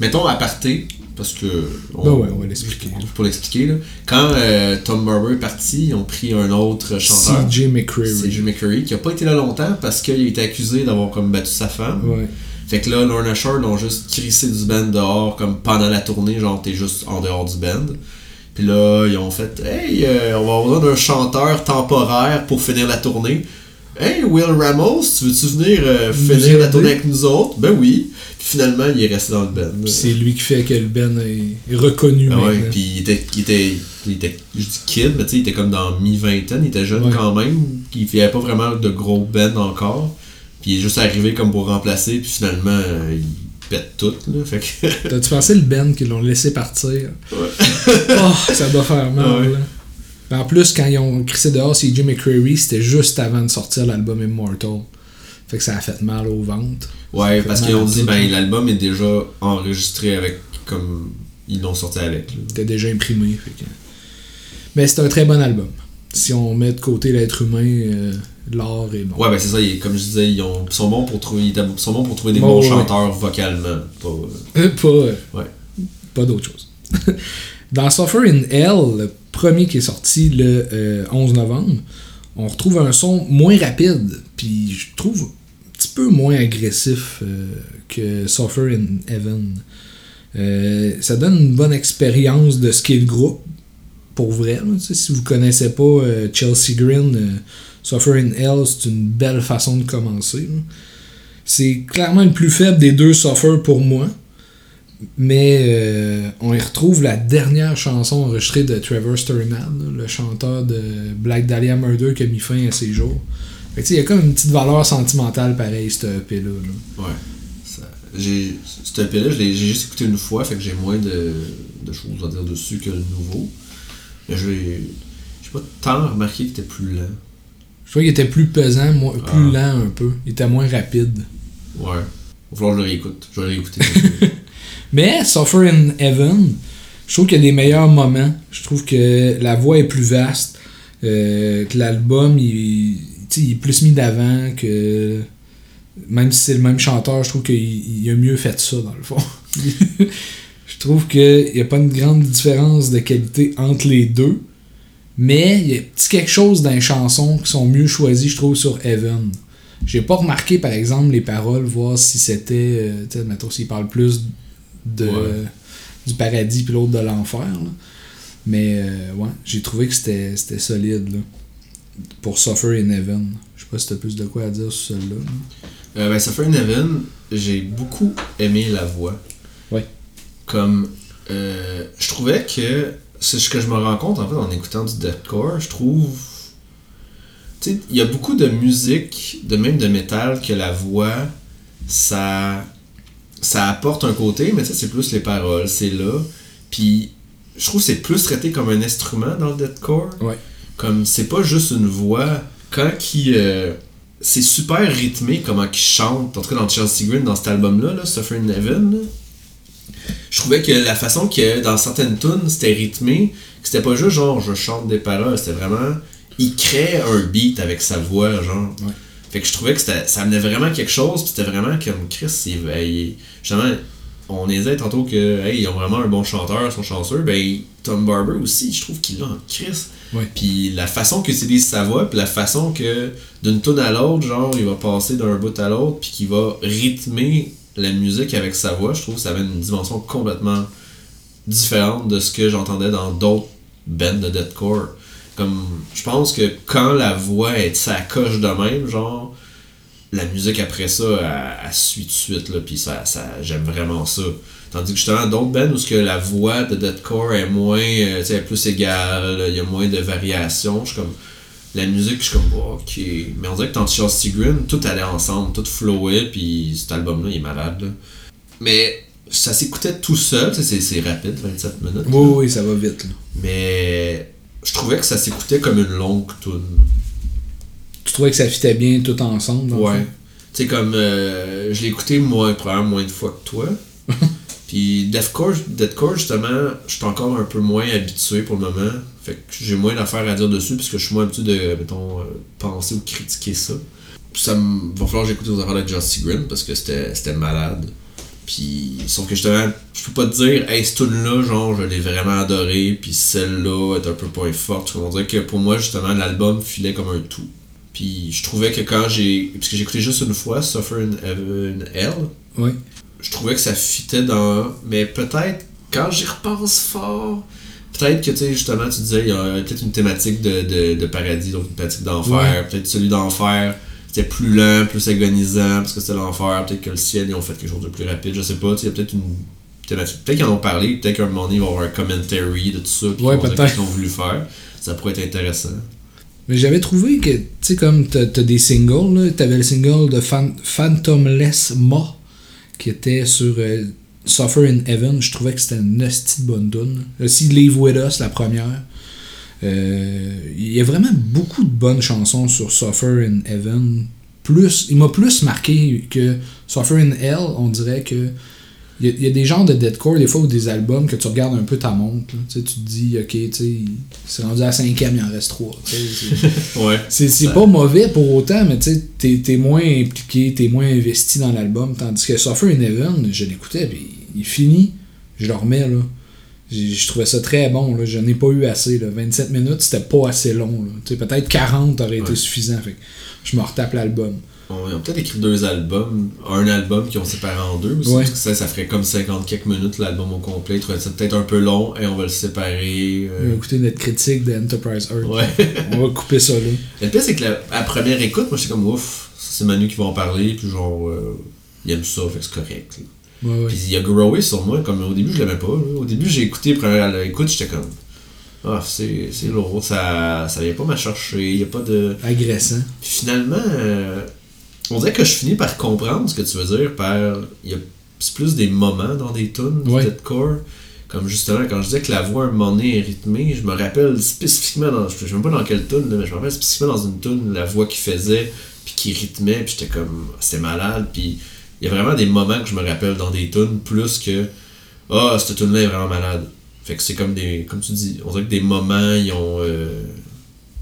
Mettons aparté, parce que. Ben ouais, on va l'expliquer. Pour l'expliquer, là. Quand euh, Tom Barber est parti, ils ont pris un autre chanteur. CJ McCreary. Jim McCurry, qui a pas été là longtemps parce qu'il a été accusé d'avoir comme battu sa femme. Ouais. Fait que là, Lorna Shore l'ont juste crissé du band dehors, comme pendant la tournée, genre t'es juste en dehors du band. Puis là, ils ont fait Hey, euh, on va avoir besoin d'un chanteur temporaire pour finir la tournée. Hey, Will Ramos, tu veux-tu venir euh, finir la tournée avec nous autres? Ben oui. Puis finalement, il est resté dans le. Puis c'est lui qui fait que le Ben est reconnu Ah ouais, puis il était, il était, il était, je dis kid, mais tu sais, il était comme dans mi-vingtaine, il était jeune Ouais. quand même, il n'y avait pas vraiment de gros band encore, puis il est juste arrivé comme pour remplacer, puis finalement, euh, il pète tout, là, fait que... T'as-tu pensé le Ben qu'ils l'ont laissé partir? Ouais. oh, ça doit faire mal. Ouais. là. Puis En plus, quand ils ont crissé dehors CJ McCreary, c'était juste avant de sortir l'album Immortal. Fait que ça a fait mal au ventre. Ouais, parce qu'ils ont dit, ben l'album est déjà enregistré avec, comme, ils l'ont sorti avec. C'était déjà imprimé. fait que- Mais c'est un très bon album. Si on met de côté l'être humain, euh, l'art est bon. Ouais, ben c'est ça, comme je disais, ils, ont, ils sont bons pour trouver, ils sont bons pour trouver des bons ouais. chanteurs vocalement, pas... euh, Euh, pas, euh, Ouais. pas d'autre chose. Dans Suffer in Hell, premier qui est sorti le euh, 11 novembre, on retrouve un son moins rapide, puis je trouve un petit peu moins agressif euh, que Suffer in Heaven. Euh, ça donne une bonne expérience de ce qu'est le groupe, pour vrai. si vous connaissez pas euh, Chelsea Green, Suffer in Hell, c'est une belle façon de commencer. C'est clairement le plus faible des deux Suffer pour moi. Mais euh, on y retrouve la dernière chanson enregistrée de Trevor Sturnad, là, le chanteur de Black Dahlia Murder qui a mis fin à ses jours. Fait il y a comme une petite valeur sentimentale pareil, cette EP-là. là. Ouais. Ça- J'ai, cet EP-là, je l'ai- j'ai juste écouté une fois, fait que j'ai moins de, de choses à dire dessus que le nouveau. Mais je l'ai- j'ai pas tant remarqué qu'il était plus lent. Je trouve qu'il était plus pesant, moins- plus Ah. lent un peu. Il était moins rapide. Ouais. Il va falloir que je le réécoute. Je vais le réécouter. Mais Suffer in Heaven, je trouve qu'il y a des meilleurs moments. Je trouve que la voix est plus vaste. euh, que l'album, il, il est plus mis d'avant. que Même si c'est le même chanteur, je trouve qu'il il a mieux fait ça, dans le fond. je trouve qu'il n'y a pas une grande différence de qualité entre les deux. Mais il y a petit quelque chose dans les chansons qui sont mieux choisies, je trouve, sur Heaven. J'ai pas remarqué, par exemple, les paroles, voir si c'était. Euh, tu sais, s'il parle plus de, Ouais. du paradis puis l'autre de l'enfer. là. Mais euh, ouais, j'ai trouvé que c'était c'était solide là. pour Suffer in Heaven. Je sais pas si t'as plus de quoi à dire sur celle-là. là. Euh, ben, Suffer in Heaven, j'ai beaucoup aimé la voix. Ouais. Comme. euh, je trouvais que. C'est ce que je me rends compte en fait en écoutant du deathcore. Je trouve. Tu sais, il y a beaucoup de musique, de même de métal, que la voix, ça. Ça apporte un côté, mais sais, c'est plus les paroles, c'est là. Puis, je trouve que c'est plus traité comme un instrument dans le deathcore. Ouais. Comme, c'est pas juste une voix. Quand qui. euh, c'est super rythmé comment qu'ils chantent, en tout cas dans Chelsea Green, dans cet album-là, là, Suffer in Heaven. là. Je trouvais que la façon que dans certaines tunes c'était rythmé, que c'était pas juste genre je chante des paroles, c'était vraiment. Il crée un beat avec sa voix, genre. Ouais. Fait que je trouvais que ça amenait vraiment quelque chose, puis c'était vraiment comme Chris, il, il- justement, on disait tantôt que hey, ils ont vraiment un bon chanteur, ils sont chanceux, ben Tom Barber aussi, je trouve qu'il l'a en Chris. Ouais. Puis la façon qu'il utilise sa voix, puis la façon que d'une tune à l'autre, genre, il va passer d'un bout à l'autre, puis qu'il va rythmer la musique avec sa voix, je trouve que ça avait une dimension complètement différente de ce que j'entendais dans d'autres bands de deathcore. Comme, je pense que quand la voix est sa coche de même, genre, la musique après ça, elle, elle suit tout de suite, là, puis ça, ça, j'aime vraiment ça. Tandis que justement, d'autres bands où ce que la voix de deathcore est moins, euh, tu sais, plus égale, il y a moins de variations, je suis comme, la musique, je suis comme, oh, ok. Mais on dirait que dans Chelsea Green, tout allait ensemble, tout flowait, puis cet album-là, il est malade, là. Mais ça s'écoutait tout seul, c'est rapide, 27 minutes. Oui, oui, ça va vite. Là. Mais je trouvais que ça s'écoutait comme une longue tune. Tu trouvais que ça fitait bien tout ensemble? dans Ouais. Tu sais, comme euh, je l'ai écouté moins, probablement moins de fois que toi. Puis Deathcore, Deathcore, justement, je suis encore un peu moins habitué pour le moment. Fait que j'ai moins d'affaires à dire dessus puisque je suis moins habitué de, mettons, euh, penser ou critiquer ça. Ça me va falloir que j'écoute aux affaires de Justy Green parce que c'était malade. Puis, sauf que justement, je peux pas te dire, hey, cette tune-là, genre, je l'ai vraiment adoré, puis celle-là est un peu moins forte. On dirait que pour moi, justement, l'album filait comme un tout. Puis, je trouvais que quand j'ai. Parce que j'ai écouté juste une fois, Suffer in Heaven Hell, Oui. je trouvais que ça fitait dans. Mais peut-être, quand j'y repense fort, peut-être que, tu sais, justement, tu disais, il y a peut-être une thématique de, de, de paradis, donc une thématique d'enfer. Ouais. Peut-être celui d'enfer, c'était plus lent, plus agonisant, parce que c'était l'enfer. Peut-être que le ciel, ils ont fait quelque chose de plus rapide, je sais pas. Tu sais, il y a peut-être une thématique. Peut-être qu'ils en ont parlé, peut-être qu'à un moment donné, il va y avoir un commentary de tout ça, puis Ouais, ils vont qu'ils ont voulu faire. Ça pourrait être intéressant. Mais j'avais trouvé que, tu sais, comme t'as as des singles, là, t'avais le single de Phan- Phantomless Ma qui était sur euh, Suffer in Heaven. Je trouvais que c'était une hostie de bonne tune. Aussi Leave With Us, la première. Euh, Il y a vraiment beaucoup de bonnes chansons sur Suffer in Heaven. Plus, il m'a plus marqué que Suffer in Hell, on dirait que. Il y, a, il y a des genres de deathcore, des fois, ou des albums que tu regardes un peu ta montre. là. Tu te dis, ok, c'est rendu à la cinquième, il en reste trois. c'est- Ouais. pas mauvais pour autant, mais tu t'es moins impliqué, t'es moins investi dans l'album. Tandis que Suffer in Heaven, je l'écoutais, puis il finit, je le remets, là. Je trouvais ça très bon, là. Je n'ai pas eu assez, là. 27 minutes, c'était pas assez long, peut-être 40 aurait été Ouais. suffisant, fait je me retape l'album. On- Ils ont peut-être écrit deux albums, un album qui ont séparé en deux aussi, Ouais. parce que ça, ça ferait comme 50 quelques minutes l'album au complet. Ils ça peut-être un peu long et on va le séparer. On va euh, écouter notre critique de Enterprise Earth. Ouais. On va couper ça, là. Le pire, c'est que la, à première écoute, moi, j'étais comme ouf, c'est Manu qui va en parler, puis genre, euh, il aime ça, fait c'est correct. là. Ouais. Puis il a growé sur moi, comme au début, je l'aimais pas. là. Au début, j'ai écouté, première écoute, j'étais comme, ah, c'est c'est lourd, ça, ça vient pas me chercher, il y a pas de. Agressant. Puis finalement, euh, on dirait que je finis par comprendre ce que tu veux dire par. Il y a c'est plus des moments dans des tunes Ouais. du deathcore. Comme justement, quand je disais que la voix à un moment donné est rythmée, je me rappelle spécifiquement dans. Je sais même pas dans quelle tune, mais je me rappelle spécifiquement dans une tune la voix qu'il faisait, puis qui rythmait, puis j'étais comme. C'était malade, puis il y a vraiment des moments que je me rappelle dans des tunes plus que. Ah, cette tune là est vraiment malade. Fait que c'est comme des. Comme tu dis, on dirait que des moments, ils ont. euh,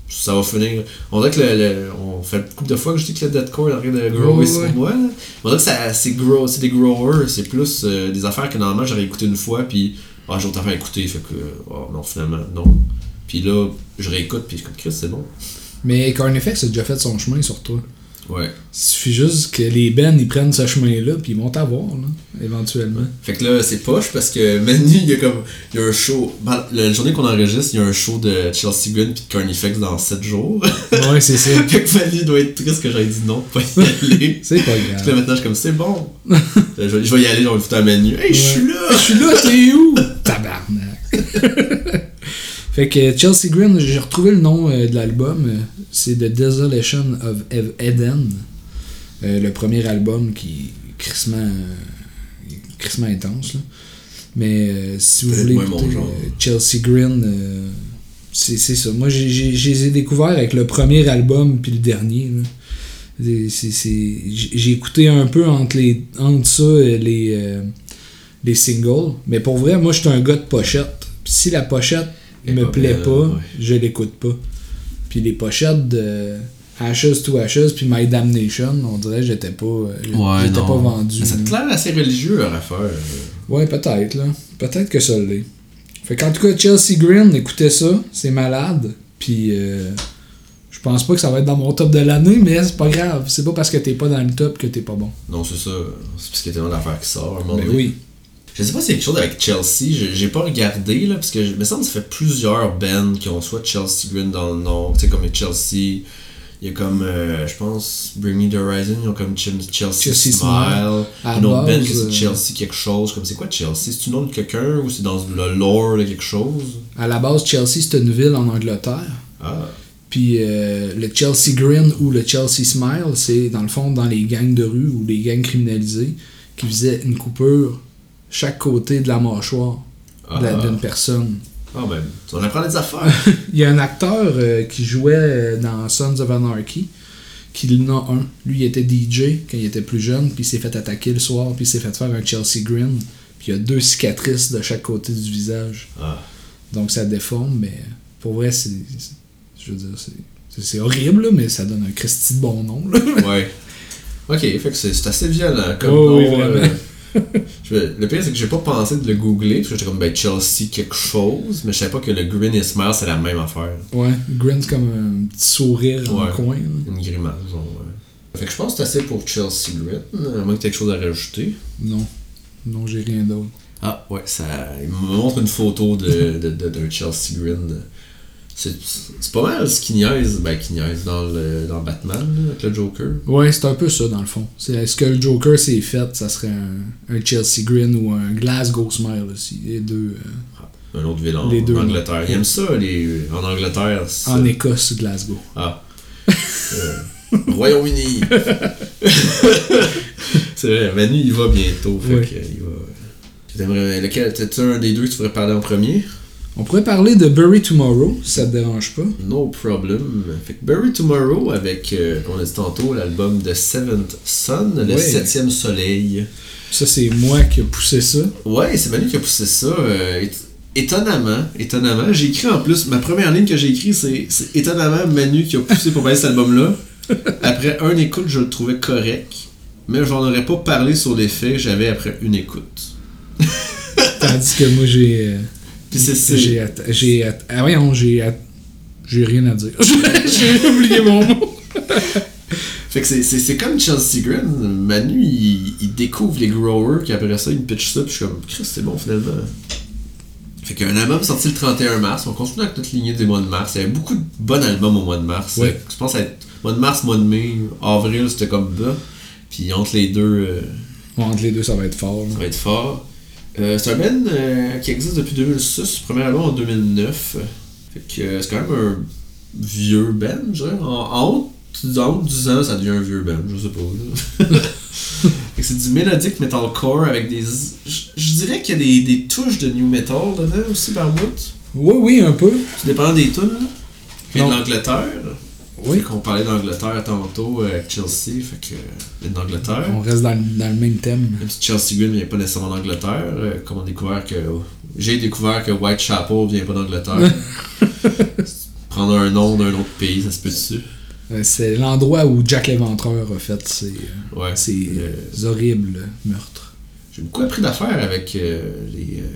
ça va finir. On dirait que le, le- on fait une couple de fois que je dis que le deathcore est en train de grower sur moi. là. On dirait que ça- c'est grow, c'est des growers, c'est plus euh, des affaires que normalement j'aurais écouté une fois puis ah j'ai autre affaire à écouter fait que oh, non finalement non. Puis là, je réécoute, puis je suis comme Chris, c'est bon. Mais Carnifex a déjà fait son chemin sur toi. Ouais. Il suffit juste que les Ben ils prennent ce chemin-là, puis ils vont t'avoir, là, éventuellement. Fait que là, c'est poche parce que Manu, il y a comme. Il y a un show. ben, la journée qu'on enregistre, il y a un show de Chelsea Green puis de Carnifex dans 7 jours. Ouais, c'est ça. fait que Manu doit être triste que j'aie dit non, pas y aller. C'est pas Puis là, grave. maintenant, je suis comme, c'est bon. je, vais, y aller, le foutre à Manu. Hey, je suis là! Je suis là, t'es où? Tabarnak. Fait que Chelsea Green, j'ai retrouvé le nom euh, de l'album. euh, C'est The Desolation of Eden. Euh, le premier album qui est crissement, crissement intense. là. Mais euh, si vous voulez écouter Chelsea Green, euh, c'est ça. Moi, je les ai découverts avec le premier album puis le dernier. J'ai écouté un peu entre, les, entre ça et les, euh, les singles. Mais pour vrai, moi, je suis un gars de pochette. Si la pochette me pas plaît belle, pas, ouais. je l'écoute pas. Puis les pochettes de Ashes to Ashes puis My Damnation, on dirait que j'étais pas, euh, j'étais pas vendu. Mais ça te l'air assez religieux leur affaire. Ouais, peut-être, là. Peut-être que ça l'est. Fait qu'en tout cas, Chelsea Green, écoutez ça, c'est malade. Puis euh, je pense pas que ça va être dans mon top de l'année, mais c'est pas grave. C'est pas parce que t'es pas dans le top que t'es pas bon. Non, c'est ça. C'est parce qu'il y a tellement d'affaires qui sortent. à donné. oui. Je sais pas si c'est quelque chose avec Chelsea, j'ai- pas regardé là, parce que je me semble que ça fait plusieurs bands qui ont soit Chelsea Green dans le nom, tu sais comme les Chelsea, il y a comme, euh, je pense, Bring Me the Horizon, ils ont comme Ch- Chelsea, Chelsea Smile, une autre band que c'est euh, Chelsea quelque chose, comme c'est quoi Chelsea, c'est le nom de quelqu'un ou c'est dans le lore de quelque chose? À la base, Chelsea, c'est une ville en Angleterre. Ah, Puis euh, le Chelsea Grin ou le Chelsea Smile, c'est dans le fond dans les gangs de rue ou les gangs criminalisés qui faisaient une coupure chaque côté de la mâchoire ah, d'une personne. ah ben, on apprend des affaires. Il y a un acteur euh, qui jouait euh, dans Sons of Anarchy qui en a un. Lui, il était DJ quand il était plus jeune, puis il s'est fait attaquer le soir, puis il s'est fait faire un Chelsea Grin. Puis il y a deux cicatrices de chaque côté du visage. ah. Donc ça déforme, mais pour vrai, c'est. Je veux dire, c'est. horrible, là, mais ça donne un Christy de bon nom. Là. Ouais. Ok, fait que c'est assez violent comme Oh, nom, vraiment. le pire, c'est que j'ai pas pensé de le googler, parce que j'étais comme, ben, Chelsea quelque chose, mais je savais pas que le Grin et Smile, c'est la même affaire. Ouais, Grin, c'est comme un petit sourire en coin. là. Une grimace, genre, ouais. Fait que je pense que c'est assez pour Chelsea Grin, à moins que quelque chose à rajouter. Non. Non, j'ai rien d'autre. Ah, ouais, ça. Il me montre une photo de, de, de- d'un Chelsea Grin. C'est, pas mal ce qui niaise, ben, qui niaise dans, le, dans Batman, avec le Joker. Ouais, c'est un peu ça dans le fond. Est-ce que le Joker s'est fait, ça serait un, un Chelsea Grin ou un Glasgow Smile aussi? Les deux. euh, Un autre ville en, Les deux, en Angleterre. Ils aiment ça, les, en Angleterre. en Écosse, Glasgow. Ah. Euh, Royaume-Uni. c'est vrai, Manu il va bientôt. Fait il va. T'aimerais- lequel un des deux que tu voudrais parler en premier? On pourrait parler de Bury Tomorrow, si ça te dérange pas. No problem. Fait que Bury Tomorrow avec, euh, on a dit tantôt, l'album The Seventh Sun, le Ouais. septième soleil. Ça, c'est moi qui ai poussé ça. Ouais, c'est Manu qui a poussé ça. euh, étonnamment, étonnamment. J'ai écrit en plus, ma première ligne que j'ai écrit, c'est c'est étonnamment Manu qui a poussé pour parler de cet album-là. Après un écoute, je le trouvais correct. Mais j'en aurais pas parlé sur les faits, j'avais après une écoute. Tandis que moi, j'ai. euh, Puis c'est J'ai. J'ai. Ah, voyons, j'ai. J'ai rien à dire. j'ai oublié mon mot. Fait que c'est- c'est c'est comme Chelsea Grin. Manu, il, il découvre les growers, puis après ça, il me pitch ça, puis je suis comme, Chris, c'est bon finalement. Fait qu'il y a un album sorti le 31 mars. On continue avec notre lignée des mois de mars. Il y avait beaucoup de bons albums au mois de mars. Ouais. Je pense être mois de mars, mois de mai, avril, c'était comme ça. Puis entre les deux, euh, entre les deux, ça va être fort. là. ça va être fort. Euh, c'est un band euh, qui existe depuis 2006, premier album en 2009. Fait que euh, c'est quand même un vieux band, je dirais. En, en haut, en haut de 10 ans, ça devient un vieux band, je sais pas. Fait que c'est du mélodique metalcore avec des. Je, dirais qu'il y a des, des touches de new metal dedans aussi par bout. Oui, oui, un peu. C'est dépendant des tunes. Puis de l'Angleterre. Oui. Qu'on parlait d'Angleterre tantôt euh, avec Chelsea, fait que. euh, d'Angleterre. On reste dans, le- dans le même thème. Même si Chelsea Green vient pas nécessairement d'Angleterre, euh, comme on a découvert que. J'ai découvert que Whitechapel vient pas d'Angleterre. Prendre un nom d'un autre pays, ça se peut dessus. Euh, C'est l'endroit où Jack l'Éventreur a fait ses, euh, Ouais. ses Le- horribles meurtres. J'ai beaucoup appris d'affaires avec euh, les, euh,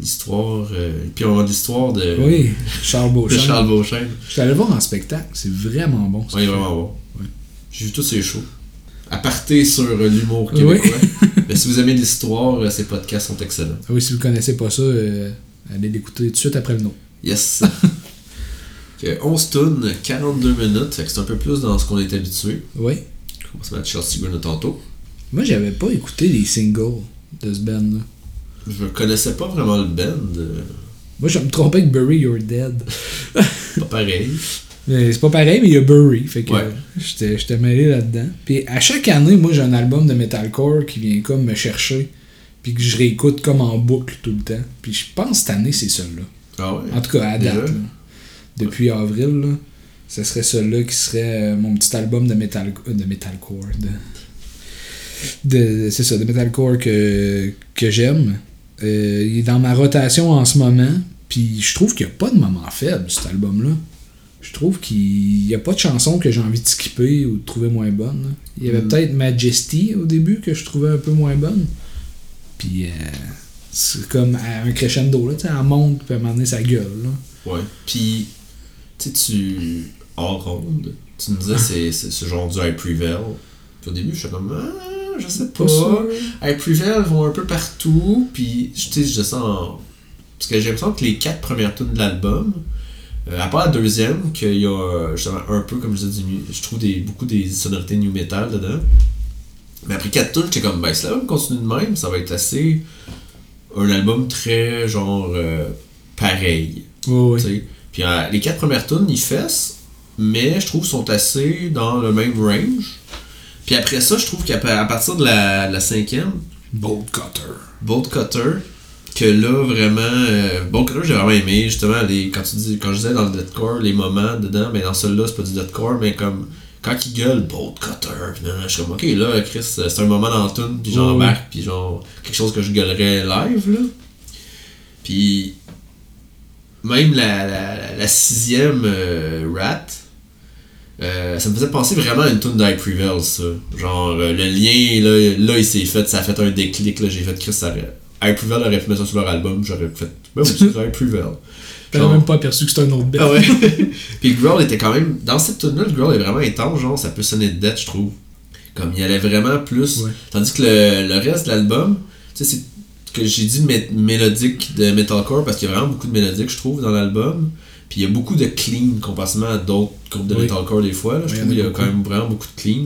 l'histoire. euh, puis on a l'histoire de, Oui, Charles Beauchamp. Charles Beauchesne. Je suis allé le voir en spectacle, c'est vraiment bon. film. vraiment bon. Ouais. J'ai vu tous ses shows. À partir sur euh, l'humour québécois. Mais si vous aimez l'histoire, euh, ces podcasts sont excellents. Ah oui, si vous connaissez pas ça, euh, allez l'écouter tout de suite après le nom. Yes. Que 11 tonnes, 42 minutes, c'est un peu plus dans ce qu'on est habitué. Oui. On va se mettre Chelsea tantôt. Moi, j'avais pas écouté les singles de ce band-là. Je connaissais pas vraiment le band. Moi, je me trompais avec Bury You're Dead. pas pareil. Mais c'est pas pareil, mais il y a Bury. Fait que Ouais. j'étais mêlé là-dedans. Puis à chaque année, moi, j'ai un album de metalcore qui vient comme me chercher. Puis que je réécoute comme en boucle tout le temps. Puis je pense que cette année, c'est celui-là. Ah ouais? En tout cas, à date. Là. Depuis avril, là, ce serait celui-là qui serait euh, mon petit album de, metal, euh, de metalcore. De, de- c'est ça, de metalcore que, que j'aime. Euh, il est dans ma rotation en ce moment. Puis je trouve qu'il n'y a pas de moment faible, cet album-là. Je trouve qu'il n'y a pas de chanson que j'ai envie de skipper ou de trouver moins bonne. là. Il y avait Mm. peut-être Majesty au début que je trouvais un peu moins bonne. Puis euh, c'est comme un crescendo, là, tu sais, elle monte, puis à un moment donné, ça gueule. Là. Ouais. Puis, tu sais, tu. Hors ronde, tu me disais c'est, c'est ce genre du High Prevail. Puis au début, je suis comme. Ah, je sais pas. Pas Prevail vont un peu partout. Puis, sais, je sens. en- Parce que j'ai l'impression que les quatre premières tunes de l'album, euh, à part la deuxième, qu'il y a justement un peu, comme je disais, je trouve des, beaucoup des sonorités new metal dedans. Mais après quatre tunes, j'étais comme, ben, si l'album continue de même, ça va être assez. Un album très, genre, euh, pareil. Sais. Puis euh, les quatre premières tunes, ils fessent, mais je trouve sont assez dans le même range. Puis après ça, je trouve qu'à partir de la, cinquième, Bolt Cutter. Bolt Cutter, que là, vraiment, euh, Bolt Cutter, j'ai vraiment aimé, justement, les, quand, tu dis, quand je disais dans le deathcore, les moments dedans, mais dans celui-là, c'est pas du deathcore, mais comme, quand il gueule Bolt Cutter, je suis comme, ok, là, Chris, c'est un moment dans tune, puis j'embarque, puis genre, quelque chose que je gueulerais live, là. Puis, même la, la, la sixième euh, Rat, euh, ça me faisait penser vraiment à une tune d'High Prevail, ça. Genre, euh, le lien, là, là il s'est fait, ça a fait un déclic, là, j'ai fait Chris, ça. High Prevail aurait pu mettre ça sur leur album, j'aurais fait, ben oui, c'est Prevail. Genre- même pas aperçu que c'était un autre bête. ah ouais. Puis le growl était quand même. Dans cette tune là le growl est vraiment intense, genre, ça peut sonner de death, je trouve. Comme il y allait vraiment plus. Ouais. Tandis que le, le reste de l'album, tu sais, c'est que j'ai dit mé- mélodique de metalcore parce qu'il y a vraiment beaucoup de mélodique, je trouve, dans l'album. Puis il y a beaucoup de clean comparativement à d'autres groupes de Oui. metalcore des fois. Là, je Oui, trouve y qu'il y a quand même vraiment beaucoup de clean.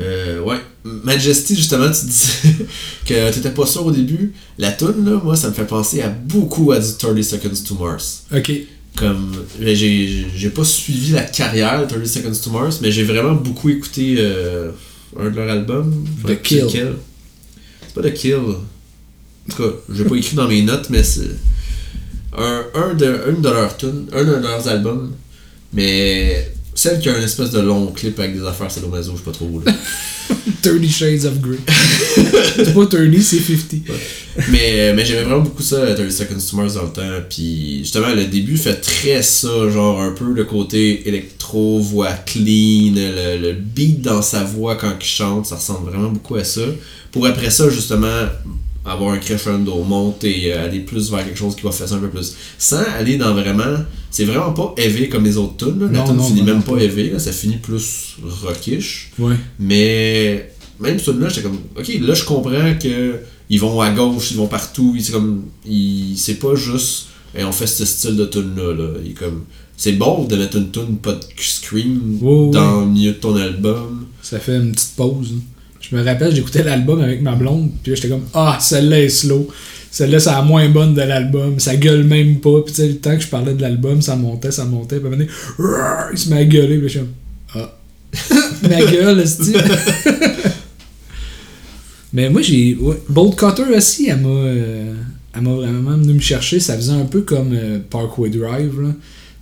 Euh, ouais. Majesty, justement, tu disais que t'étais pas sûr au début. La tune là, moi, ça me fait penser à beaucoup à du 30 Seconds to Mars Ok. comme mais j'ai j'ai pas suivi la carrière de 30 Seconds to Mars mais j'ai vraiment beaucoup écouté euh, un de leurs albums The Kill. c'est pas The Kill en tout cas j'ai pas écrit dans mes notes mais c'est un, un de une de leurs tunes un de leurs albums mais celle qui a une espèce de long clip avec des affaires sadomaso je sais pas trop là. 30 Shades of Grey. c'est pas 30, c'est 50. mais, mais j'aimais vraiment beaucoup ça, 30 Seconds to Mars dans le temps. Puis justement, le début fait très ça, genre un peu le côté électro, voix clean, le, le beat dans sa voix quand il chante, ça ressemble vraiment beaucoup à ça. Pour après ça, justement, avoir un crescendo, monter, euh, aller plus vers quelque chose qui va faire ça un peu plus. Sans aller dans vraiment. C'est vraiment pas heavy comme les autres tunes. là. La tune finit non, même non, pas heavy, là, ça finit plus rockish. Ouais. Mais même ce là j'étais comme, ok, là je comprends que ils vont à gauche, ils vont partout, c'est comme, ils- c'est pas juste, et on fait ce style de tune là, là. Il est comme, c'est bon de mettre une tune pas de scream dans le milieu de ton album. Ça fait une petite pause. hein. Je me rappelle, j'écoutais l'album avec ma blonde, puis j'étais comme Ah, celle-là est slow. Celle-là, c'est la moins bonne de l'album. Ça gueule même pas. Puis tu sais, le temps que je parlais de l'album, ça montait, ça montait. Puis à un moment il se met à gueuler. Puis je suis comme Ah. Ma gueule, style. Mais moi, j'ai. Ouais, Bolt Cutter aussi, elle m'a. euh, elle m'a vraiment venu me chercher. Ça faisait un peu comme euh, Parkway Drive.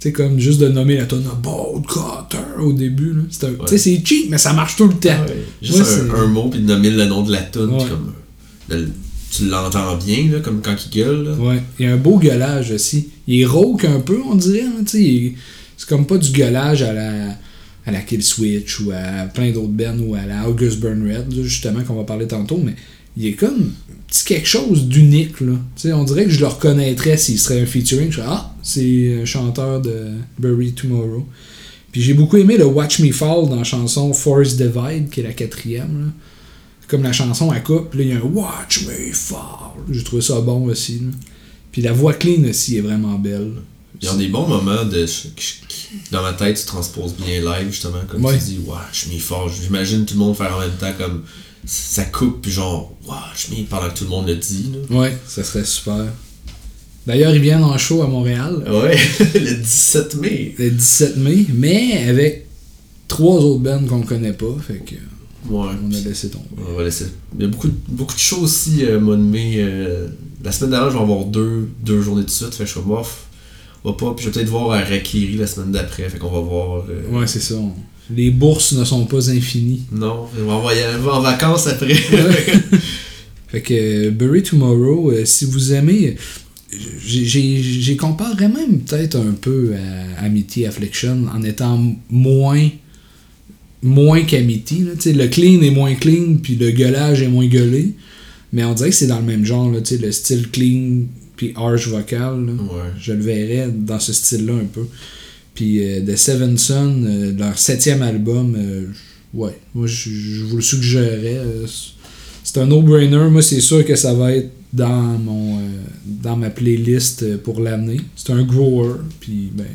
Tu sais, comme juste de nommer la tonne Bolt Cutter au début, Tu sais, c'est cheap, mais ça marche tout le temps. Juste Ouais, un, mot puis de nommer le nom de la Ouais. comme, le- tu l'entends bien, là, comme quand il gueule. Là. Ouais, il y a un beau gueulage aussi. Il est rauque un peu, on dirait. hein, sais, c'est comme pas du gueulage à la, à la Kill Switch ou à plein d'autres bands ou à la August Burn Red, justement, qu'on va parler tantôt. Mais il est comme c'est quelque chose d'unique là. Tu sais, on dirait que je le reconnaîtrais s'il serait un featuring. Je serais, ah, c'est un chanteur de Bury Tomorrow. Puis j'ai beaucoup aimé le Watch Me Fall dans la chanson Force Divide, qui est la quatrième. Là. Comme la chanson à coupe, puis là il y a un Watch Me Fall. J'ai trouvé ça bon aussi. là. Puis la voix clean aussi est vraiment belle. Il y a des bons moments de, dans ma tête, tu transposes bien live, justement, comme Ouais. tu dis, je m'y fort. J'imagine tout le monde faire en même temps, comme ça coupe, puis genre, ouais, je m'y pendant que tout le monde le dit. Là. Ouais, ça serait super. D'ailleurs, ils viennent en show à Montréal Ouais, le 17 mai. le 17 mai, mais avec trois autres bands qu'on connaît pas, fait que Ouais. on a laissé tomber. On va laisser. Il y a beaucoup, de- beaucoup de choses aussi, euh, mois de mai. euh, la semaine d'avant, je vais avoir deux, deux journées de suite. Fait que je suis comme, on va pas. Puis je vais peut-être voir à Rakiri la semaine d'après. Fait qu'on va voir. euh, Ouais, c'est ça. on- Les bourses ne sont pas infinies. Non, on va on va en vacances après. Fait que euh, Bury Tomorrow, euh, si vous aimez, j'ai- comparé même peut-être un peu à Amity Affliction en étant moins moins qu'Amity. Le clean est moins clean, puis le gueulage est moins gueulé. Mais on dirait que c'est dans le même genre, là, le style clean puis harsh vocal. là. ouais. Je le verrais dans ce style-là un peu. Puis euh, The Seven Son, euh, leur septième album, euh, ouais, moi je, vous le suggérerais. euh, c'est un no-brainer. Moi, c'est sûr que ça va être dans mon dans ma playlist pour l'année. C'est un grower, puis ben,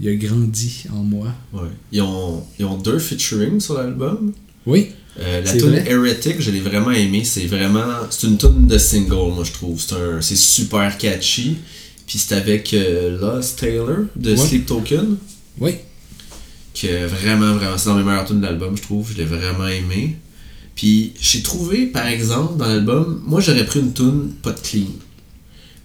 il a grandi en moi. Ouais. Ils ont, ils ont deux featuring sur l'album. Oui, Euh, la tune. Heretic, je l'ai vraiment aimé. C'est vraiment. C'est une tune de single, moi, je trouve. C'est super catchy. Puis c'est avec euh, Lost Taylor de Ouais. Sleep Token. oui. Que vraiment, vraiment. C'est dans mes meilleures tunes de l'album, je trouve. Je l'ai vraiment aimé. Puis j'ai trouvé, par exemple, dans l'album, moi j'aurais pris une tune pas de clean.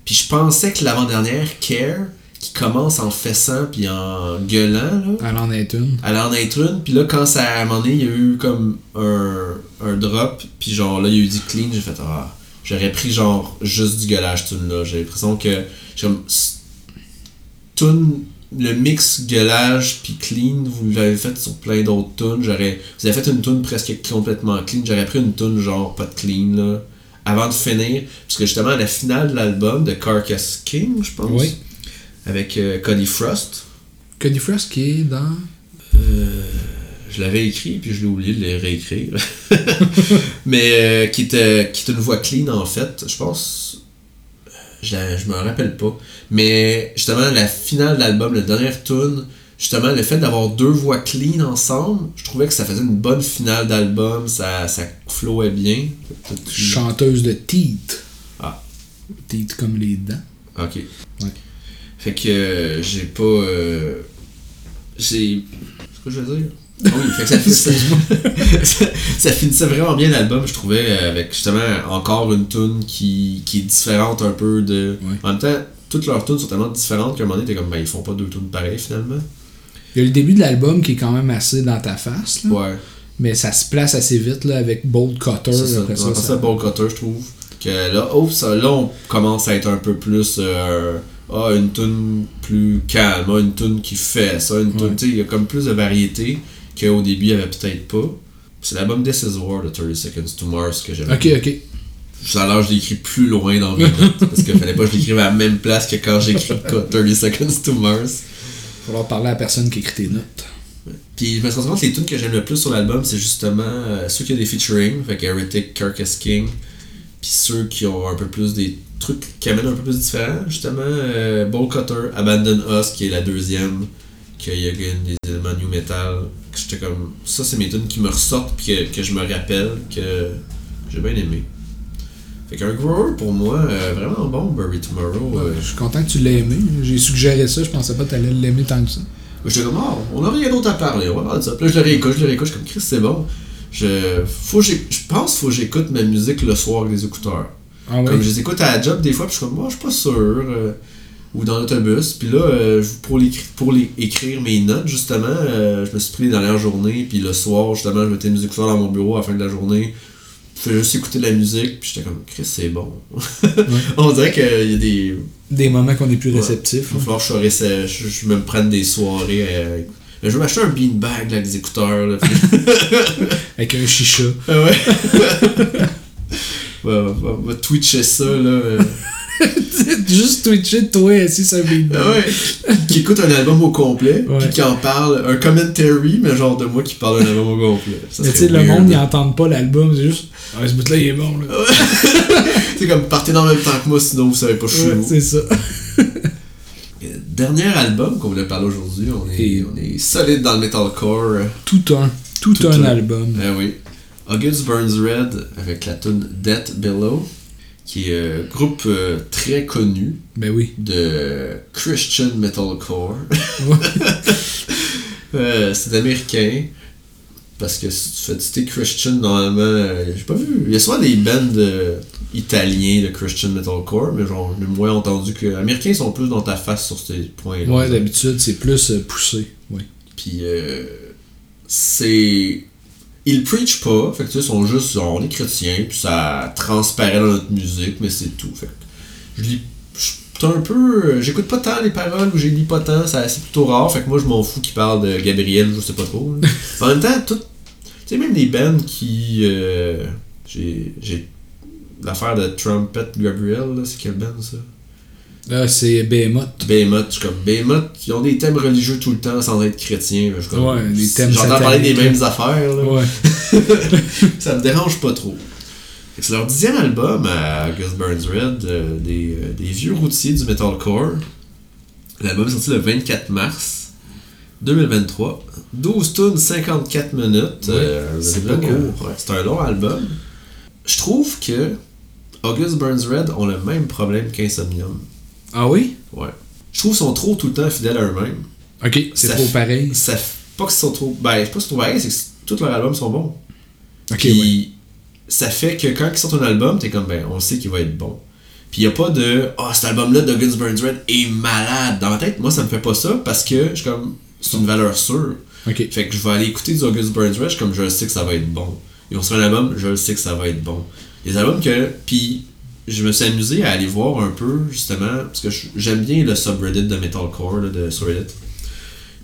Puis je pensais que l'avant-dernière, Care, qui commence en fessant puis en gueulant, là, Elle en est une. elle en être une, puis là, quand ça a moment donné, il y a eu comme un, un drop, puis genre là, il y a eu du clean, j'ai fait ah, j'aurais pris genre juste du gueulage tune là. J'ai l'impression que comme tune, le mix gueulage puis clean, vous l'avez fait sur plein d'autres tunes. J'aurais, vous avez fait une tune presque complètement clean, j'aurais pris une tune genre pas de clean là, avant de finir, parce que justement à la finale de l'album de Carcass King, je pense, Oui. avec euh, Cody Frost. Cody Frost qui est dans. Euh, je l'avais écrit, puis je l'ai oublié de le réécrire. Mais euh, qui, était, qui était une voix clean, en fait. Je pense. Je, je me rappelle pas. Mais justement, la finale de l'album, la dernière tune, justement, le fait d'avoir deux voix clean ensemble, je trouvais que ça faisait une bonne finale d'album. Ça, ça flowait bien. Chanteuse de Teeth. Ah. Teeth comme les dents. Ok. Ouais. Fait que euh, j'ai pas. euh, j'ai. C'est quoi je veux dire? Oui, fait que ça, ça, ça, ça finissait vraiment bien l'album, je trouvais, euh, avec justement encore une tune qui, qui est différente un peu de. Ouais. En même temps, toutes leurs tunes sont tellement différentes qu'à un moment donné, t'es comme, ben ils font pas deux tunes pareilles finalement. Il y a le début de l'album qui est quand même assez dans ta face, là. Ouais. mais ça se place assez vite là, avec Bold Cutter. C'est ça. après ça, Ball Cutter, je trouve. Que là, oh, ça, là, on commence à être un peu plus. euh, ah, une tune plus calme, ah, une tune qui fait ça, une tune. Ouais. Tu sais, il y a comme plus de variété qu'au début, il y avait peut-être pas. C'est l'album This Is War de 30 Seconds to Mars que j'avais. Ok, ok. Ça a que je l'ai écrit plus loin dans mes notes. parce qu'il fallait pas que je l'écrive à la même place que quand j'écris 30 Seconds to Mars. Il va falloir parler à la personne qui écrit tes notes. Puis je me rends compte que les tunes que j'aime le plus sur l'album, c'est justement euh, ceux qui ont des featuring, fait que Heretic, Carcass King, puis ceux qui ont un peu plus des trucs qui amènent un peu plus différents, justement euh, Bowl Cutter, Abandon Us, qui est la deuxième, qu'il y a des éléments new metal, j'étais comme, ça c'est mes tunes qui me ressortent, puis que, que je me rappelle, que j'ai bien aimé. Fait qu'un grower pour moi, euh, vraiment bon, Bury Tomorrow. euh, Je suis content que tu l'aies aimé. J'ai suggéré ça, je pensais pas que tu allais l'aimer tant que ça. J'étais comme, Ah, on n'a rien d'autre à parler, on va parler de ça. Puis là, je le réécoute, je le réécoute, je suis comme, Chris, c'est bon. Je, faut je pense qu'il faut que j'écoute ma musique le soir avec des écouteurs. Ah ouais? Comme je les écoute à la job des fois, puis je suis comme, moi, je suis pas sûr. Ou dans l'autobus. Puis là, euh, pour, l'écri- pour les, écrire mes notes, justement, euh, je me suis pris les dernières journées. Puis le soir, justement, je mettais mes écouteurs dans mon bureau à la fin de la journée. Je faisais juste écouter de la musique, puis j'étais comme, Chris, c'est bon. On dirait qu'il y a des. Des moments qu'on est plus Ouais. réceptifs. Il va falloir que je, je, je me prenne des soirées. euh, je vais m'acheter un beanbag là, avec des écouteurs. Là, Avec un chicha. Ah ouais. Va, va, va twitcher ça, là. Juste twitcher toi assis sur un ouais. qui écoute un album au complet, Ouais. puis qui en parle, un commentary, mais genre de moi qui parle d'un album au complet. Ça Mais tu sais, le monde, ils entendent pas l'album, c'est juste. Ah, ce bout-là, il est bon, là. C'est comme partez dans le même temps que moi, sinon vous savez pas je suis Ouais, c'est ça. Euh, Dernier album qu'on voulait parler aujourd'hui, on est, on est solide dans le metalcore. Tout un. Tout, Tout un, un. album. Ah oui. August Burns Red avec la tune Death Below, qui est un groupe euh, très connu Ben oui. de Christian Metalcore. Ouais. Euh, c'est américain. Parce que si tu fais citer Christian, normalement, euh, j'ai pas vu. Il y a souvent des bands euh, italiens de Christian Metalcore, mais genre, j'ai moins entendu que. Les Américains sont plus dans ta face sur ces points-là. Ouais, d'habitude, c'est plus euh, poussé. Puis euh, c'est. Ils preachent pas, fait que tu sais, sont juste. on est chrétiens, puis ça transparaît dans notre musique, mais c'est tout. Fait que je lis. Un peu. J'écoute pas tant les paroles ou j'ai lis pas tant, c'est plutôt rare, fait que moi je m'en fous qu'ils parlent de Gabriel, je sais pas trop. en même temps, tout. Tu sais, même des bands qui. euh, j'ai. J'ai. L'affaire de Trumpet Gabriel, c'est quelle band ça? Là, c'est Behemoth. Behemoth, je suis comme Behemoth, qui ont des thèmes religieux tout le temps sans être. Je comme, Ouais, des thèmes J'entends parler des mêmes affaires, là. Ouais. ça me dérange pas trop. C'est leur dixième album à Gus Burns Red, euh, des, euh, des vieux routiers du metalcore. L'album est sorti le 24 mars 2023. 12 tunes, 54 minutes. euh, c'est pas court. ouais, c'est un long album. Je trouve que August Burns Red ont le même problème qu'Insomnium. Ah oui? Ouais. Je trouve qu'ils sont trop tout le temps fidèles à eux-mêmes. Ok, c'est trop pareil. Ça pas qu'ils sont trop. Ben, pas trop pareils, c'est que tous leurs albums sont bons. Ok, Puis ouais. ça fait que quand ils sortent un album, t'es comme, ben, on sait qu'il va être bon. Puis y a pas de, ah, cet album-là de Guns Burns Red est malade. Dans ma tête, moi, ça me fait pas ça parce que je suis comme, c'est une valeur sûre. Ok. Fait que je vais aller écouter du August Burns Red, je comme, je sais que ça va être bon. Ils vont sortir un album, je sais que ça va être bon. Les albums que. Puis je me suis amusé à aller voir un peu, justement, parce que j'aime bien le subreddit de Metalcore, là, de sur Reddit.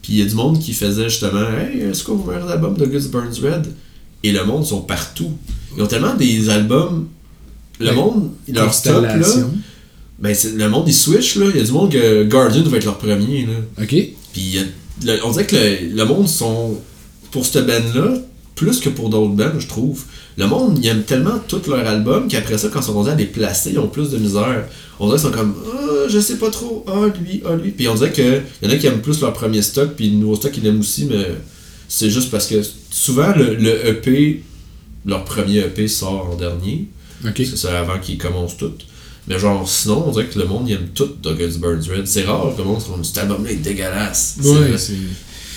Puis il y a du monde qui faisait justement, hey, c'est quoi vos meilleurs albums d'August Burns Red Et le monde sont partout. Ils ont tellement des albums. Le Ouais. monde, leur stock, là. Ben, le monde, ils switch, là. Il y a du monde que Guardian va être leur premier, là. Ok. Puis le- on dirait que le, le monde sont. Pour cette band-là, plus que pour d'autres bands, je trouve. Le monde, ils aiment tellement tous leurs albums qu'après ça, quand ils sont rendus à les placer, ils ont plus de misère. On dirait qu'ils sont comme Ah, je sais pas trop, ah lui, ah lui. Puis on dirait que y en a qui aiment plus leur premier stock, puis le nouveau stock, ils l'aiment aussi, mais c'est juste parce que souvent, le, le EP, leur premier EP sort en dernier. Ok. Parce que c'est avant qu'ils commencent tout. Mais genre, sinon, on dirait que le monde, il aime tout Douglas Burns Red. C'est rare que le monde se dise, cet album-là est dégueulasse. Ouais, c'est-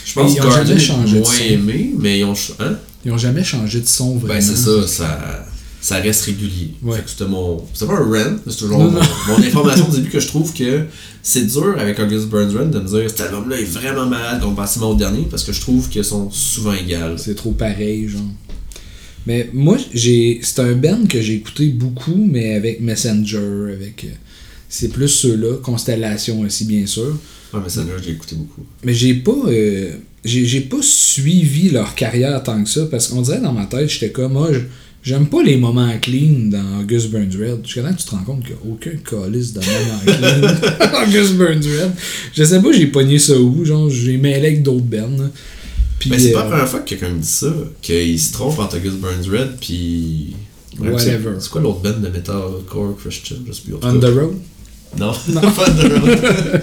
Je pense que jamais est moins aimé, mais ils ont. Hein? Ils ont jamais changé de son vraiment. Ben, c'est ça, ça, ça reste régulier. Ouais. C'était mon. C'était pas un rant, c'est toujours Non, mon, non. mon information au début que je trouve que c'est dur avec August Burns Red de me dire cet album-là est vraiment malade comparativement au dernier parce que je trouve qu'ils sont souvent égales. C'est trop pareil, genre. Mais moi, j'ai c'est un band que j'ai écouté beaucoup, mais avec Messenger, avec. euh, C'est plus ceux-là, Constellation aussi, bien sûr. Celle-là, je l'ai écouté beaucoup. Mais j'ai pas. euh, j'ai j'ai pas suivi leur carrière tant que ça, parce qu'on dirait dans ma tête, j'étais comme. Ah, je- J'aime pas les moments clean dans August Burns Red. Jusqu'à temps que tu te rends compte qu'il n'y a aucun calice de moments clean dans August Burns Red. Je sais pas, j'ai pogné ça où. Genre, j'ai mêlé avec d'autres bands. là. Puis, Mais c'est pas euh, la première fois que quelqu'un me dit ça, qu'il se trompe entre August Burns Red puis. Whatever. c'est- quoi l'autre band de metalcore Christian Je sais plus. On the road? Non, pas On the road.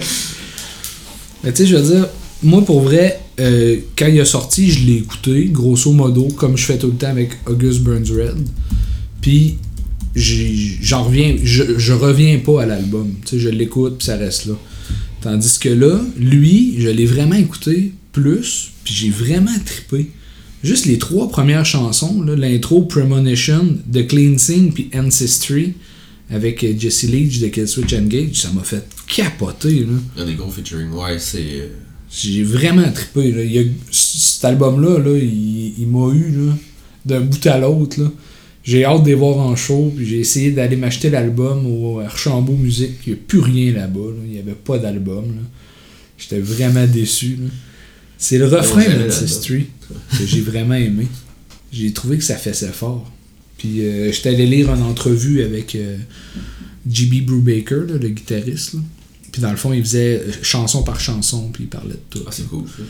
Mais tu sais, je veux dire, moi pour vrai, euh, quand il a sorti, je l'ai écouté, grosso modo, comme je fais tout le temps avec August Burns Red. Puis j'en reviens, je, reviens pas à l'album. Je l'écoute puis ça reste là. Tandis que là, lui, je l'ai vraiment écouté plus, puis j'ai vraiment trippé. Juste les trois premières chansons, l'intro Premonition, The Cleansing puis Ancestry avec euh, Jesse Leach de Killswitch Engage, ça m'a fait capoter. Là. Il y a des gros featuring, ouais, c'est. J'ai vraiment trippé. Là. Il y a- c- cet album-là, là, il, il m'a eu d'un bout à l'autre. J'ai hâte de les voir en show. J'ai essayé d'aller m'acheter l'album au Archambault Musique. Il n'y a plus rien là-bas. là. Il n'y avait pas d'album. J'étais vraiment déçu. C'est le refrain jamais d'Ancestry que j'ai vraiment aimé. J'ai trouvé que ça faisait fort. Puis euh, j'étais allé lire une entrevue avec euh, J.B. Brubaker, là, le guitariste. là. Puis dans le fond, il faisait euh, chanson par chanson, puis il parlait de tout. Ah, c'est cool, ça.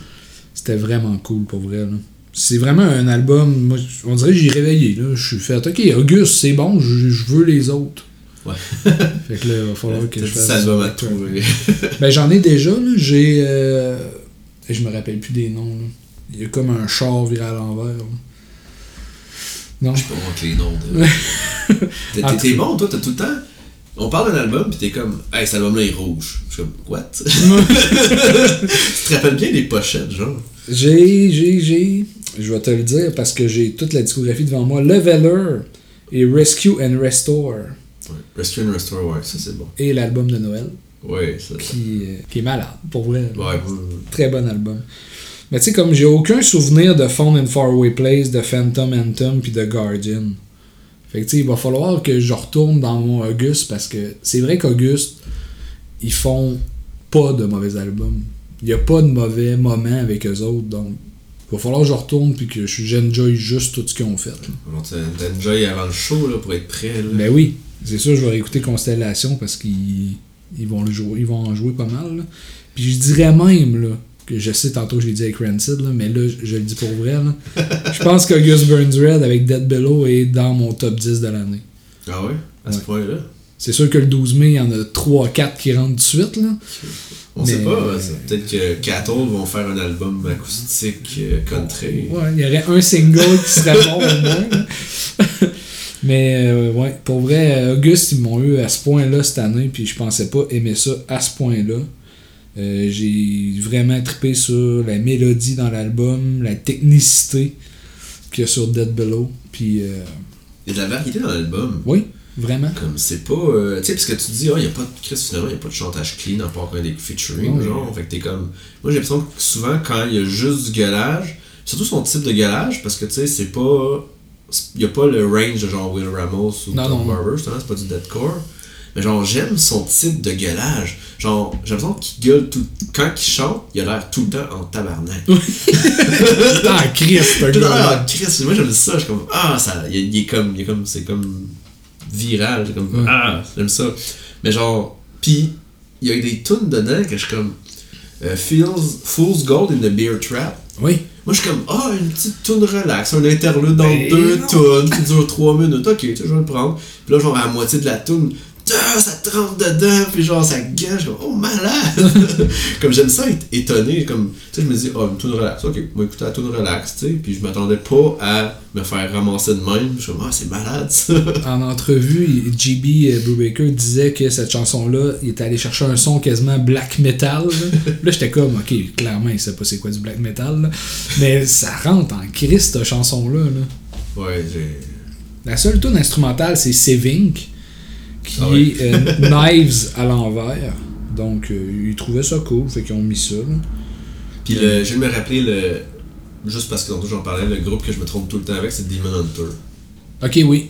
C'était vraiment cool pour vrai. là. C'est vraiment un album. Moi, on dirait que j'ai réveillé. Là. Je suis fait, ok, Auguste, c'est bon, je, je veux les autres. Ouais. fait que là, il va falloir que je fasse. ça album à trouver. Ben, j'en ai déjà. là. J'ai. euh, Je me rappelle plus des noms. là. Il y a comme un char viré à l'envers. là. Non. Je sais pas les noms de. T'es- bon, toi, t'as tout le temps? On parle d'un album, pis t'es comme, hey, cet album-là est rouge. Je suis comme, what? tu te rappelles bien des pochettes, genre? J'ai, j'ai, j'ai. Je vais te le dire parce que j'ai toute la discographie devant moi. Leveler et Rescue and Restore Ouais. Rescue and Restore, ouais, ça c'est bon. et l'album de Noël Ouais, ça. qui, euh, qui est malade, pour vrai. Ouais, ouais. Très bon album. Mais tu sais, comme j'ai aucun souvenir de Phone in Faraway Place, de Phantom Anthem puis de Guardian. Fait que il va falloir que je retourne dans mon Auguste parce que c'est vrai qu'Auguste, ils font pas de mauvais albums. Il y a pas de mauvais moments avec eux autres, donc il va falloir que je retourne puis que je- j'enjoy juste tout ce qu'ils ont fait. T'enjoy avant le show, là, pour être prêt, là. Ben oui, c'est sûr, je vais réécouter Constellation parce qu'ils ils vont, le jouer, ils vont en jouer pas mal. là. Puis je dirais même là, que je sais, tantôt je l'ai dit avec Rancid, là, mais là, je, le dis pour vrai. là. je pense qu'August Burns Red avec Dead Below est dans mon top 10 de l'année. Ah ouais? À ce Ouais. point-là? C'est sûr que le 12 mai, il y en a 3-4 qui rentrent de suite. Là. On sait Mais- pas, c'est peut-être que Cattle vont faire un album acoustique euh, country. Ouais, il y aurait un single qui serait bon au moins. Mais euh, ouais, pour vrai, Auguste, ils m'ont eu à ce point-là cette année, puis je pensais pas aimer ça à ce point-là. Euh, j'ai vraiment trippé sur la mélodie dans l'album, la technicité qu'il y a sur Dead Below. Puis euh, Il y a de la variété dans l'album. oui, vraiment. Comme c'est pas. euh, tu sais, parce que tu dis, ah, il n'y a pas de. Chris, finalement, il n'y a pas de chantage clean à part quand il y a des featuring, Ouais. genre. Fait que t'es comme. Moi, j'ai l'impression que souvent, quand il y a juste du gueulage, surtout son type de gueulage, parce que tu sais, c'est pas. Il n'y a pas le range de genre Will Ramos ou Non, Tom. Barber, c'est pas du deathcore. Mais genre, j'aime son type de gueulage. Genre, j'ai l'impression qu'il gueule tout. Quand il chante, il a l'air tout le temps en tabarnak. Christ, ce Tout le temps, Chris, moi j'aime ça, je suis comme, ah, ça, il, il est comme, il est comme, c'est comme viral, comme, Ouais. ah, j'aime ça. Mais genre, pis, il y a des tunes dedans que je suis comme, euh, Feels, Fool's Gold in the Beer Trap. Oui. Moi je suis comme, ah, une petite tune relax, un interlude dans Ben deux tunes qui dure trois minutes, ok, tu sais, je vais le prendre. Puis là, genre, à la moitié de la tune, ça te rentre dedans, puis genre, ça gâche, comme, oh, malade! comme j'aime ça être étonné, comme, tu sais, je me dis, oh, une tune relax, ok, moi écouter la tune relax, tu sais, puis je m'attendais pas à me faire ramasser de même, je suis comme, ah, c'est malade, ça! En entrevue, JB euh, Brubaker disait que cette chanson-là, il était allé chercher un son quasiment black metal. Là, Là, j'étais comme, ok, clairement, il sait pas c'est quoi du black metal. là. Mais ça rentre en Christ, cette chanson-là. là. ouais, j'ai. La seule tune instrumentale, c'est Sevink, qui Ah ouais. est euh, Knives à l'envers. Donc, euh, ils trouvaient ça cool, fait qu'ils ont mis ça. là. Puis le, je vais me rappeler le. Juste parce que tantôt j'en parlais, le groupe que je me trompe tout le temps avec, c'est Demon Hunter. Ok, oui.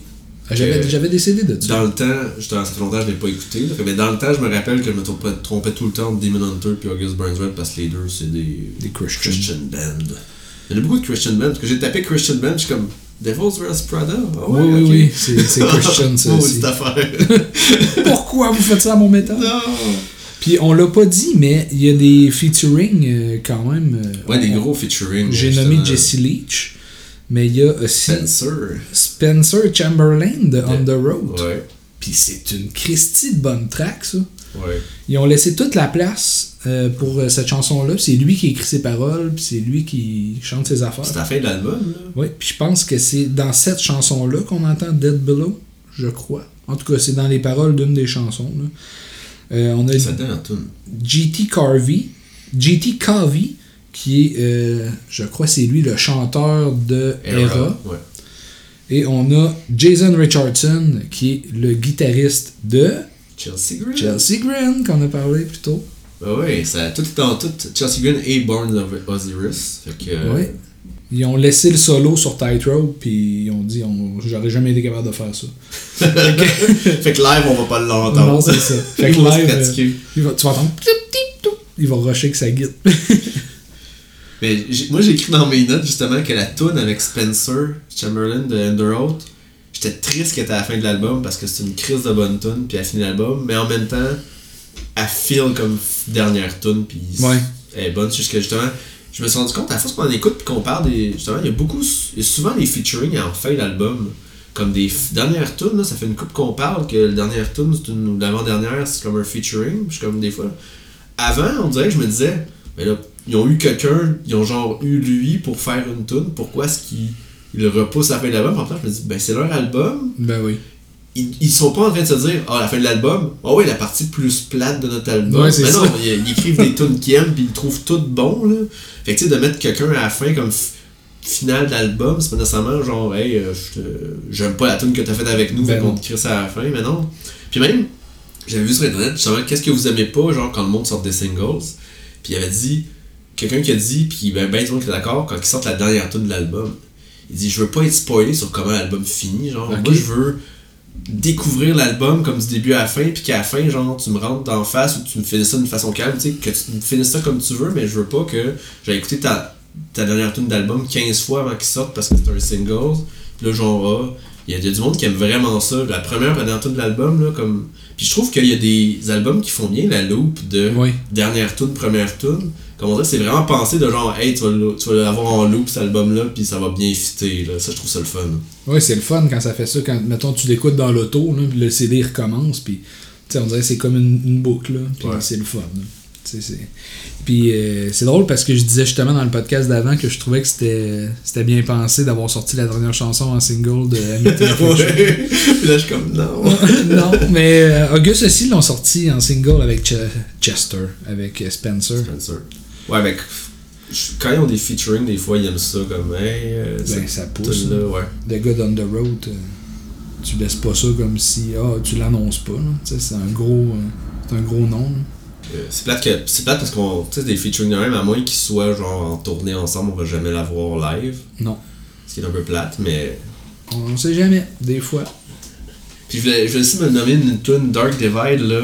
J'avais Que- j'avais décidé de ça. Dans le temps, justement, ça fait longtemps que je l'ai pas écouté, là, mais dans le temps, je me rappelle que je me trompais, trompais tout le temps de Demon Hunter puis August Burns Red parce que les deux, c'est des, Des Christians. Christian Band. Il y en a beaucoup de Christian Band, parce que j'ai tapé Christian Band, je suis comme Devil's Wears Prada? Ah ouais, oui, oui, oui, c'est Christian, ça aussi. Pourquoi vous faites ça à mon métal? non! Puis on l'a pas dit, mais il y a des featuring euh, quand même. euh, Ouais, des gros featuring. J'ai nommé Jesse Leach, mais il y a aussi Spencer. Spencer Chamberlain de On the Road. Ouais, Puis c'est une Christie de bonne track, ça. Ouais. Ils ont laissé toute la place euh, pour euh, cette chanson-là. C'est lui qui écrit ses paroles, puis c'est lui qui chante ses affaires. C'est la fin de l'album, là. Oui, puis je pense que c'est dans cette chanson-là qu'on entend Dead Below, je crois. En tout cas, c'est dans les paroles d'une des chansons. là. Euh, on a Ça. GT Carvey, GT Carvey, qui est, euh, je crois, c'est lui le chanteur de Era. Ouais. Et on a Jason Richardson, qui est le guitariste de Chelsea Green. Chelsea Grin, qu'on a parlé plus tôt. Bah ouais, ça, tout est en tout. Chelsea Green et Born of Osiris. Fait que. euh, Ouais. Ils ont laissé le solo sur Tightrope, puis ils ont dit on, j'aurais jamais été capable de faire ça. fait que live, on va pas l'entendre. Non, c'est ça. Fait que live. Il va- tu vas entendre. Il va rusher que ça guide. Mais moi, j'ai écrit dans mes notes justement que la tune avec Spencer Chamberlain de Underoath, j'étais triste qu'elle était à la fin de l'album parce que c'est une crise de bonne tune, puis elle finit l'album, mais en même temps, elle feel comme dernière tune, puis Ouais. elle est bonne. Que justement, je me suis rendu compte, à force qu'on écoute puis qu'on parle des. Justement, il y a beaucoup. Y a souvent des featuring en fin d'album. Comme des dernières tunes, là, ça fait une coupe qu'on parle que la dernière tune, c'est une, ou l'avant-dernière, c'est comme un featuring. Puis je suis comme des fois. Avant, on dirait que je me disais, mais là, ils ont eu quelqu'un, ils ont genre eu lui pour faire une tune, pourquoi est-ce qu'ils ils le repoussent la fin de l'album? En fait, je me dis, ben c'est leur album, Ben oui. ils, ils sont pas en train de se dire ah la fin de l'album oh ouais la partie plus plate de notre album Ouais, c'est mais non ça. ils, ils écrivent des tunes qu'ils aiment puis ils trouvent tout bon là fait que tu sais de mettre quelqu'un à la fin comme finale d'album c'est pas nécessairement genre hey euh, j'aime pas la tune que t'as faite avec nous Ben non. te crie ça à la fin mais non puis même j'avais vu sur internet justement qu'est-ce que vous aimez pas genre quand le monde sort des singles? Puis il avait dit quelqu'un qui a dit puis ben ben tout le monde qui est d'accord quand ils sortent la dernière tune de l'album il dit je veux pas être spoilé sur comment l'album finit genre moi je veux découvrir l'album comme du début à la fin, puis qu'à la fin, genre, tu me rentres d'en face ou tu me finisses ça d'une façon calme, tu sais, que tu me finisses ça comme tu veux, mais je veux pas que j'ai écouté ta, ta dernière tune d'album 15 fois avant qu'il sorte parce que c'est un single. Puis là, genre, ah, il y, a- il y a du monde qui aime vraiment ça. La première, la dernière tune de l'album, là, comme. Puis je trouve qu'il y a des albums qui font bien la loop de Oui. dernière tune, première tune. Comme on dirait, c'est vraiment pensé de genre, hey, tu vas, le- tu vas l'avoir en loop cet album-là, puis ça va bien fitter, là. Ça, je trouve ça le fun. Ouais, c'est le fun quand ça fait ça. Quand, mettons, tu l'écoutes dans l'auto, puis le CD recommence, puis, tu sais, on dirait que c'est comme une, une boucle, là, puis Ouais. c'est le fun. Puis euh, c'est drôle parce que je disais justement dans le podcast d'avant que je trouvais que c'était bien pensé d'avoir sorti la dernière chanson en single de ouais. Puis là, je suis comme, non. non, mais euh, August aussi l'ont sorti en single avec Ch- Chester, avec euh, Spencer. Spencer. Ouais, mais quand ils ont des featuring, des fois, ils aiment ça comme, hey, euh, Ben, ça pousse. tune-là, ouais. The Good on the Road, euh, tu laisses pas ça comme si ah, tu l'annonces pas. là. Tu sais, C'est un gros euh, c'est un gros nom. là. C'est plate, que, c'est plate parce qu'on, tu sais, des featuring de même, à moins qu'ils soient genre en tournée ensemble, on va jamais la voir live. Non. Ce qui est un peu plate, mais. On sait jamais, des fois. Puis je voulais, je voulais aussi me nommer une tune Dark Divide, là.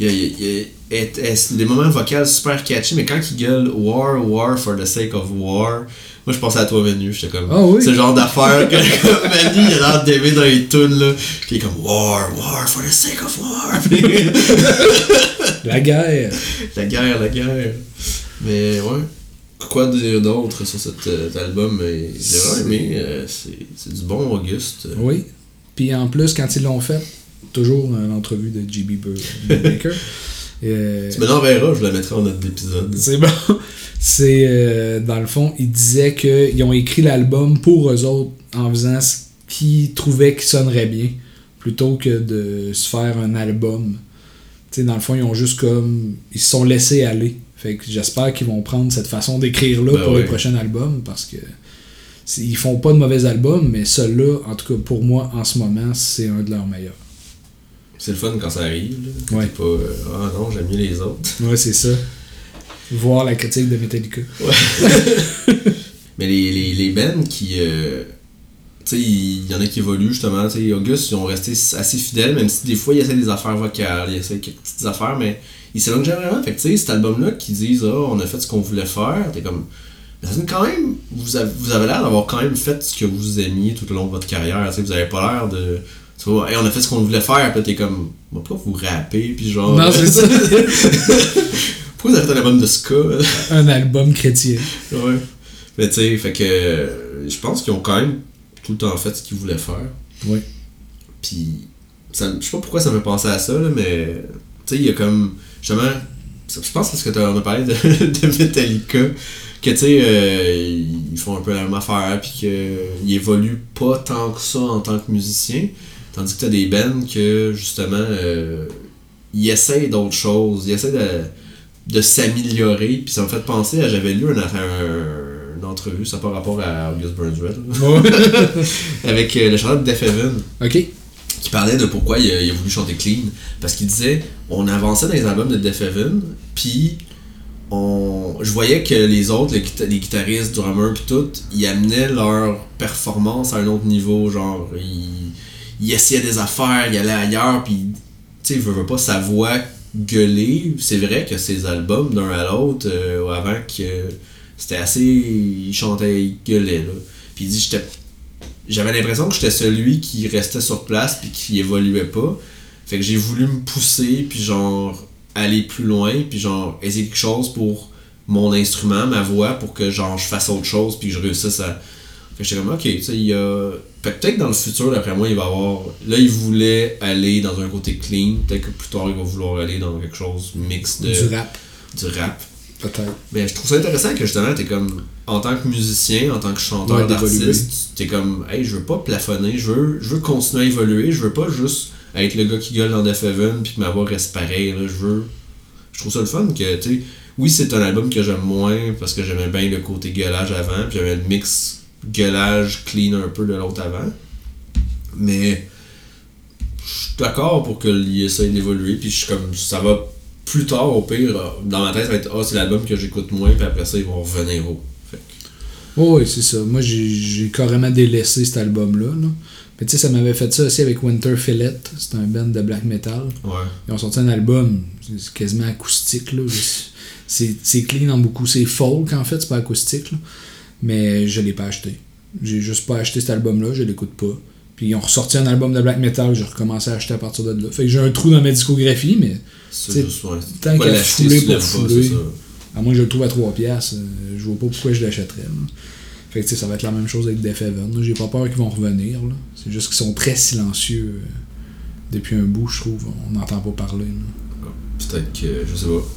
Y a- il y a- est- est- des moments vocaux super catchy, mais quand il gueule War, War for the sake of War, moi je pensais à toi Manu, j'étais comme. Ah oui? C'est le genre d'affaire que Manu il a l'air d'aimer dans les tunes là. Puis il est comme War, War for the sake of War. La guerre. la guerre, la guerre. Mais ouais. Quoi dire d'autre sur cet, euh, cet album J'ai vraiment aimé. euh, c'est du bon Auguste. Oui. Puis en plus, quand ils l'ont fait, toujours l'entrevue de J.B. Baker. euh, Tu me l'enverras, je la mettrai en note d'épisode. C'est bon. C'est euh, dans le fond, ils disaient qu'ils ont écrit l'album pour eux autres en faisant ce qu'ils trouvaient qui sonnerait bien plutôt que de se faire un album. Sais, dans le fond, ils ont juste comme. Ils se sont laissés aller. Fait que j'espère qu'ils vont prendre cette façon d'écrire là Ben pour ouais. les prochains albums parce que. Ils font pas de mauvais albums, mais celui-là, en tout cas pour moi, en ce moment, c'est un de leurs meilleurs. C'est le fun quand ça arrive. Là. Ouais. pas. euh, Ah non, j'aime mieux les autres. Ouais, c'est ça. Voir la critique de Metallica. Mais les, les, les bands qui. euh, tu sais, il y en a qui évoluent justement. Tu sais, Auguste, ils ont resté assez fidèles, même si des fois, ils essaient des affaires vocales, ils essaient quelques petites affaires, mais ils s'éloignent jamais vraiment. Fait que tu sais, cet album-là, qui disent, ah, on a fait ce qu'on voulait faire, t'es comme. Mais quand même. Vous avez, vous avez l'air d'avoir quand même fait ce que vous aimiez tout au long de votre carrière. Tu sais, vous avez pas l'air de. Tu vois, Hey, on a fait ce qu'on voulait faire, puis t'es comme. Pourquoi vous rappez, puis genre. Non, c'est ça. Pourquoi vous avez fait un album de ska? un album chrétien. Ouais. Mais tu sais, fait que je pense qu'ils ont quand même tout le temps fait ce qu'ils voulaient faire. Oui. Puis, ça- je sais pas pourquoi ça me pensé à ça, là, mais tu sais, il y a comme. Justement, je pense parce que tu as parlé de, de Metallica, que tu sais, euh, ils font un peu la même affaire, puis qu'ils évoluent pas tant que ça en tant que musicien. Tandis que tu as des bands que, justement, euh, ils essayent d'autres choses, ils essayent de, de s'améliorer, puis ça me fait penser à. J'avais lu un, un- une entrevue, ça n'a pas rapport à August Burns Red, avec euh, le chanteur de Def Heaven ok. qui parlait de pourquoi il a, il a voulu chanter clean. Parce qu'il disait, on avançait dans les albums de Def Heaven, puis on, je voyais que les autres, les, guita- les guitaristes, drummers, puis tout, ils amenaient leur performance à un autre niveau. Genre, ils, ils essayaient des affaires, ils allaient ailleurs, puis tu sais, veut, veut pas sa voix gueuler. C'est vrai que ces albums, d'un à l'autre, euh, avant que c'était assez. Ils chantaient, ils gueulaient, là. Puis il dit, j'étais j'avais l'impression que j'étais celui qui restait sur place puis qui évoluait pas. Fait que j'ai voulu me pousser puis genre aller plus loin puis genre essayer quelque chose pour mon instrument, ma voix pour que genre je fasse autre chose puis que je réussisse à fait que j'étais comme ok, tu sais il y a peut-être dans le futur d'après moi il va avoir là il voulait aller dans un côté clean, peut-être que plus tard il va vouloir aller dans quelque chose mix de Du rap, du rap. peut-être. Mais je trouve ça intéressant que justement, t'es comme, en tant que musicien, en tant que chanteur Ouais, d'artiste, t'es comme, hey, je veux pas plafonner, je veux, je veux continuer à évoluer, je veux pas juste être le gars qui gueule dans Def Heaven puis que ma voix reste pareille, là, je veux. Je trouve ça le fun que, tu sais, oui, c'est un album que j'aime moins parce que j'aimais bien le côté gueulage avant, puis j'avais le mix gueulage clean un peu de l'autre avant. Mais je suis d'accord pour qu'il essaye d'évoluer, puis je suis comme, ça va plus tard, au pire, dans ma tête, ça va être, ah, c'est l'album que j'écoute moins, puis après ça, ils vont revenir au. Fait que- Oh, oui, c'est ça. Moi, j'ai carrément délaissé cet album-là. là. Mais tu sais, ça m'avait fait ça aussi avec Winter Fillet. C'est un band de black metal. Ouais. Ils ont sorti un album, c'est quasiment acoustique. Là. C'est clean en beaucoup. C'est folk en fait, c'est pas acoustique. là. Mais je l'ai pas acheté. J'ai juste pas acheté cet album-là, je l'écoute pas. Puis ils ont ressorti un album de black metal, j'ai recommencé à acheter à partir de là. Fait que j'ai un trou dans ma discographie, mais C'est T'sais, tant qu'à fouler pour pas, fouler. à moins que je le trouve à 3 piastres, euh, je vois pas pourquoi je l'achèterais. Fait que ça va être la même chose avec Def Heaven. J'ai pas peur qu'ils vont revenir. là. C'est juste qu'ils sont très silencieux euh, depuis un bout, je trouve. On n'entend pas parler. Peut-être que, je sais pas,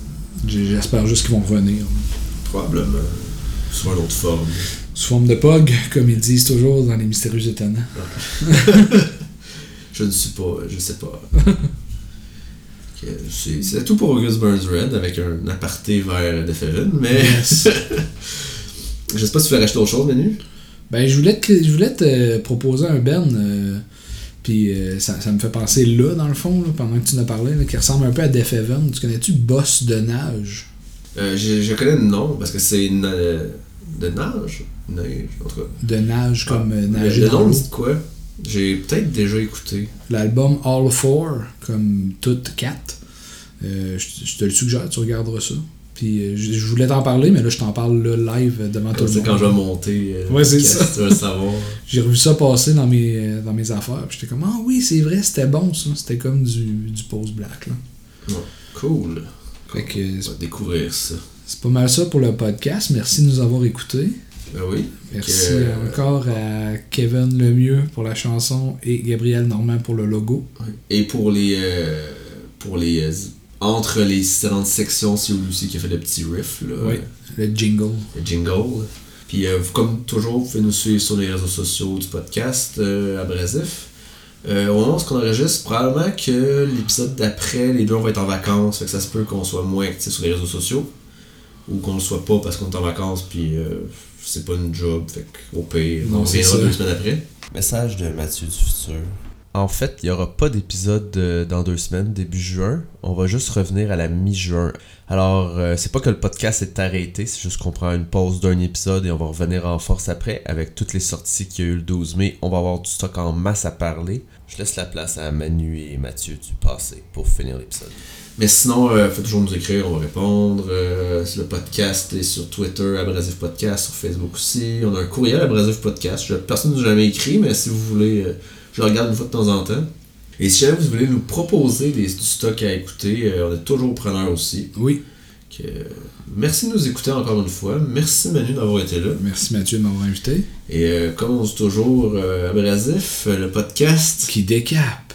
J'espère juste qu'ils vont revenir. là. probablement, sur une autre forme. Sous forme de POG, comme ils disent toujours dans les mystérieux étonnants. Je ne suis pas, je sais pas. C'est tout pour August Burns Red avec un aparté vers Def Heaven, mais Yes. je sais pas si tu veux racheter autre chose, Manu? Ben, je voulais te, je voulais te proposer un Ben, euh, puis euh, ça, ça me fait penser là, dans le fond, là, pendant que tu en as parlé, là, qui ressemble un peu à Def Heaven. Tu connais-tu Boss de nage? Euh, je, je connais le nom parce que c'est na- de nage. Neige, en tout cas. De nage comme euh, Ah, nager le dans nom, l'eau. c'est quoi? J'ai peut-être déjà écouté. L'album All Four, comme toutes quatre. Euh, je, je te le suggère, tu regarderas ça. Puis euh, je, je voulais t'en parler, mais là, je t'en parle là, live euh, devant tout Comme le ça, monde. quand je vais monter, euh, Ouais, c'est ça. tu vas le savoir? J'ai revu ça passer dans mes, euh, dans mes affaires. Puis j'étais comme, ah oui, c'est vrai, c'était bon ça. C'était comme du, du post-black. là. Cool. Fait que On c'est va découvrir ça. C'est pas mal ça pour le podcast. Merci de nous avoir écoutés. Ben oui. Merci Que- encore à Kevin Lemieux pour la chanson et Gabriel Normand pour le logo. Et pour les. euh, pour les. euh, entre les différentes sections, c'est lui aussi qui a fait le petit riff, là. Oui. Le jingle. Le jingle. Puis, euh, comme toujours, vous pouvez nous suivre sur les réseaux sociaux du podcast euh, Abrasif. Euh, au moment où on enregistre, probablement que l'épisode d'après, les deux, on va être en vacances. Fait que ça se peut qu'on soit moins actifs sur les réseaux sociaux. Ou qu'on le soit pas parce qu'on est en vacances, puis euh, c'est pas une job. Fait qu'au pire, Non, on c'est reviendra ça. deux semaines après. Message de Mathieu du futur. En fait, il n'y aura pas d'épisode euh, dans deux semaines, début juin. On va juste revenir à la mi-juin. Alors, euh, c'est pas que le podcast est arrêté, c'est juste qu'on prend une pause d'un épisode et on va revenir en force après avec toutes les sorties qu'il y a eu le 12 mai. On va avoir du stock en masse à parler. Je laisse la place à Manu et Mathieu du passé pour finir l'épisode. Mais sinon, euh, faites toujours nous écrire, on va répondre. Euh, le podcast est sur Twitter, Abrasif Podcast, sur Facebook aussi. On a un courriel Abrasif Podcast. Personne ne nous a jamais écrit, mais si vous voulez, euh, je le regarde une fois de temps en temps. Et si jamais vous voulez nous proposer des, du stock à écouter, euh, on est toujours preneur aussi. Oui. Que, merci de nous écouter encore une fois. Merci Manu d'avoir été là. Merci Mathieu de m'avoir invité. Et euh, comme on dit toujours, Abrasif, le podcast. Qui décape.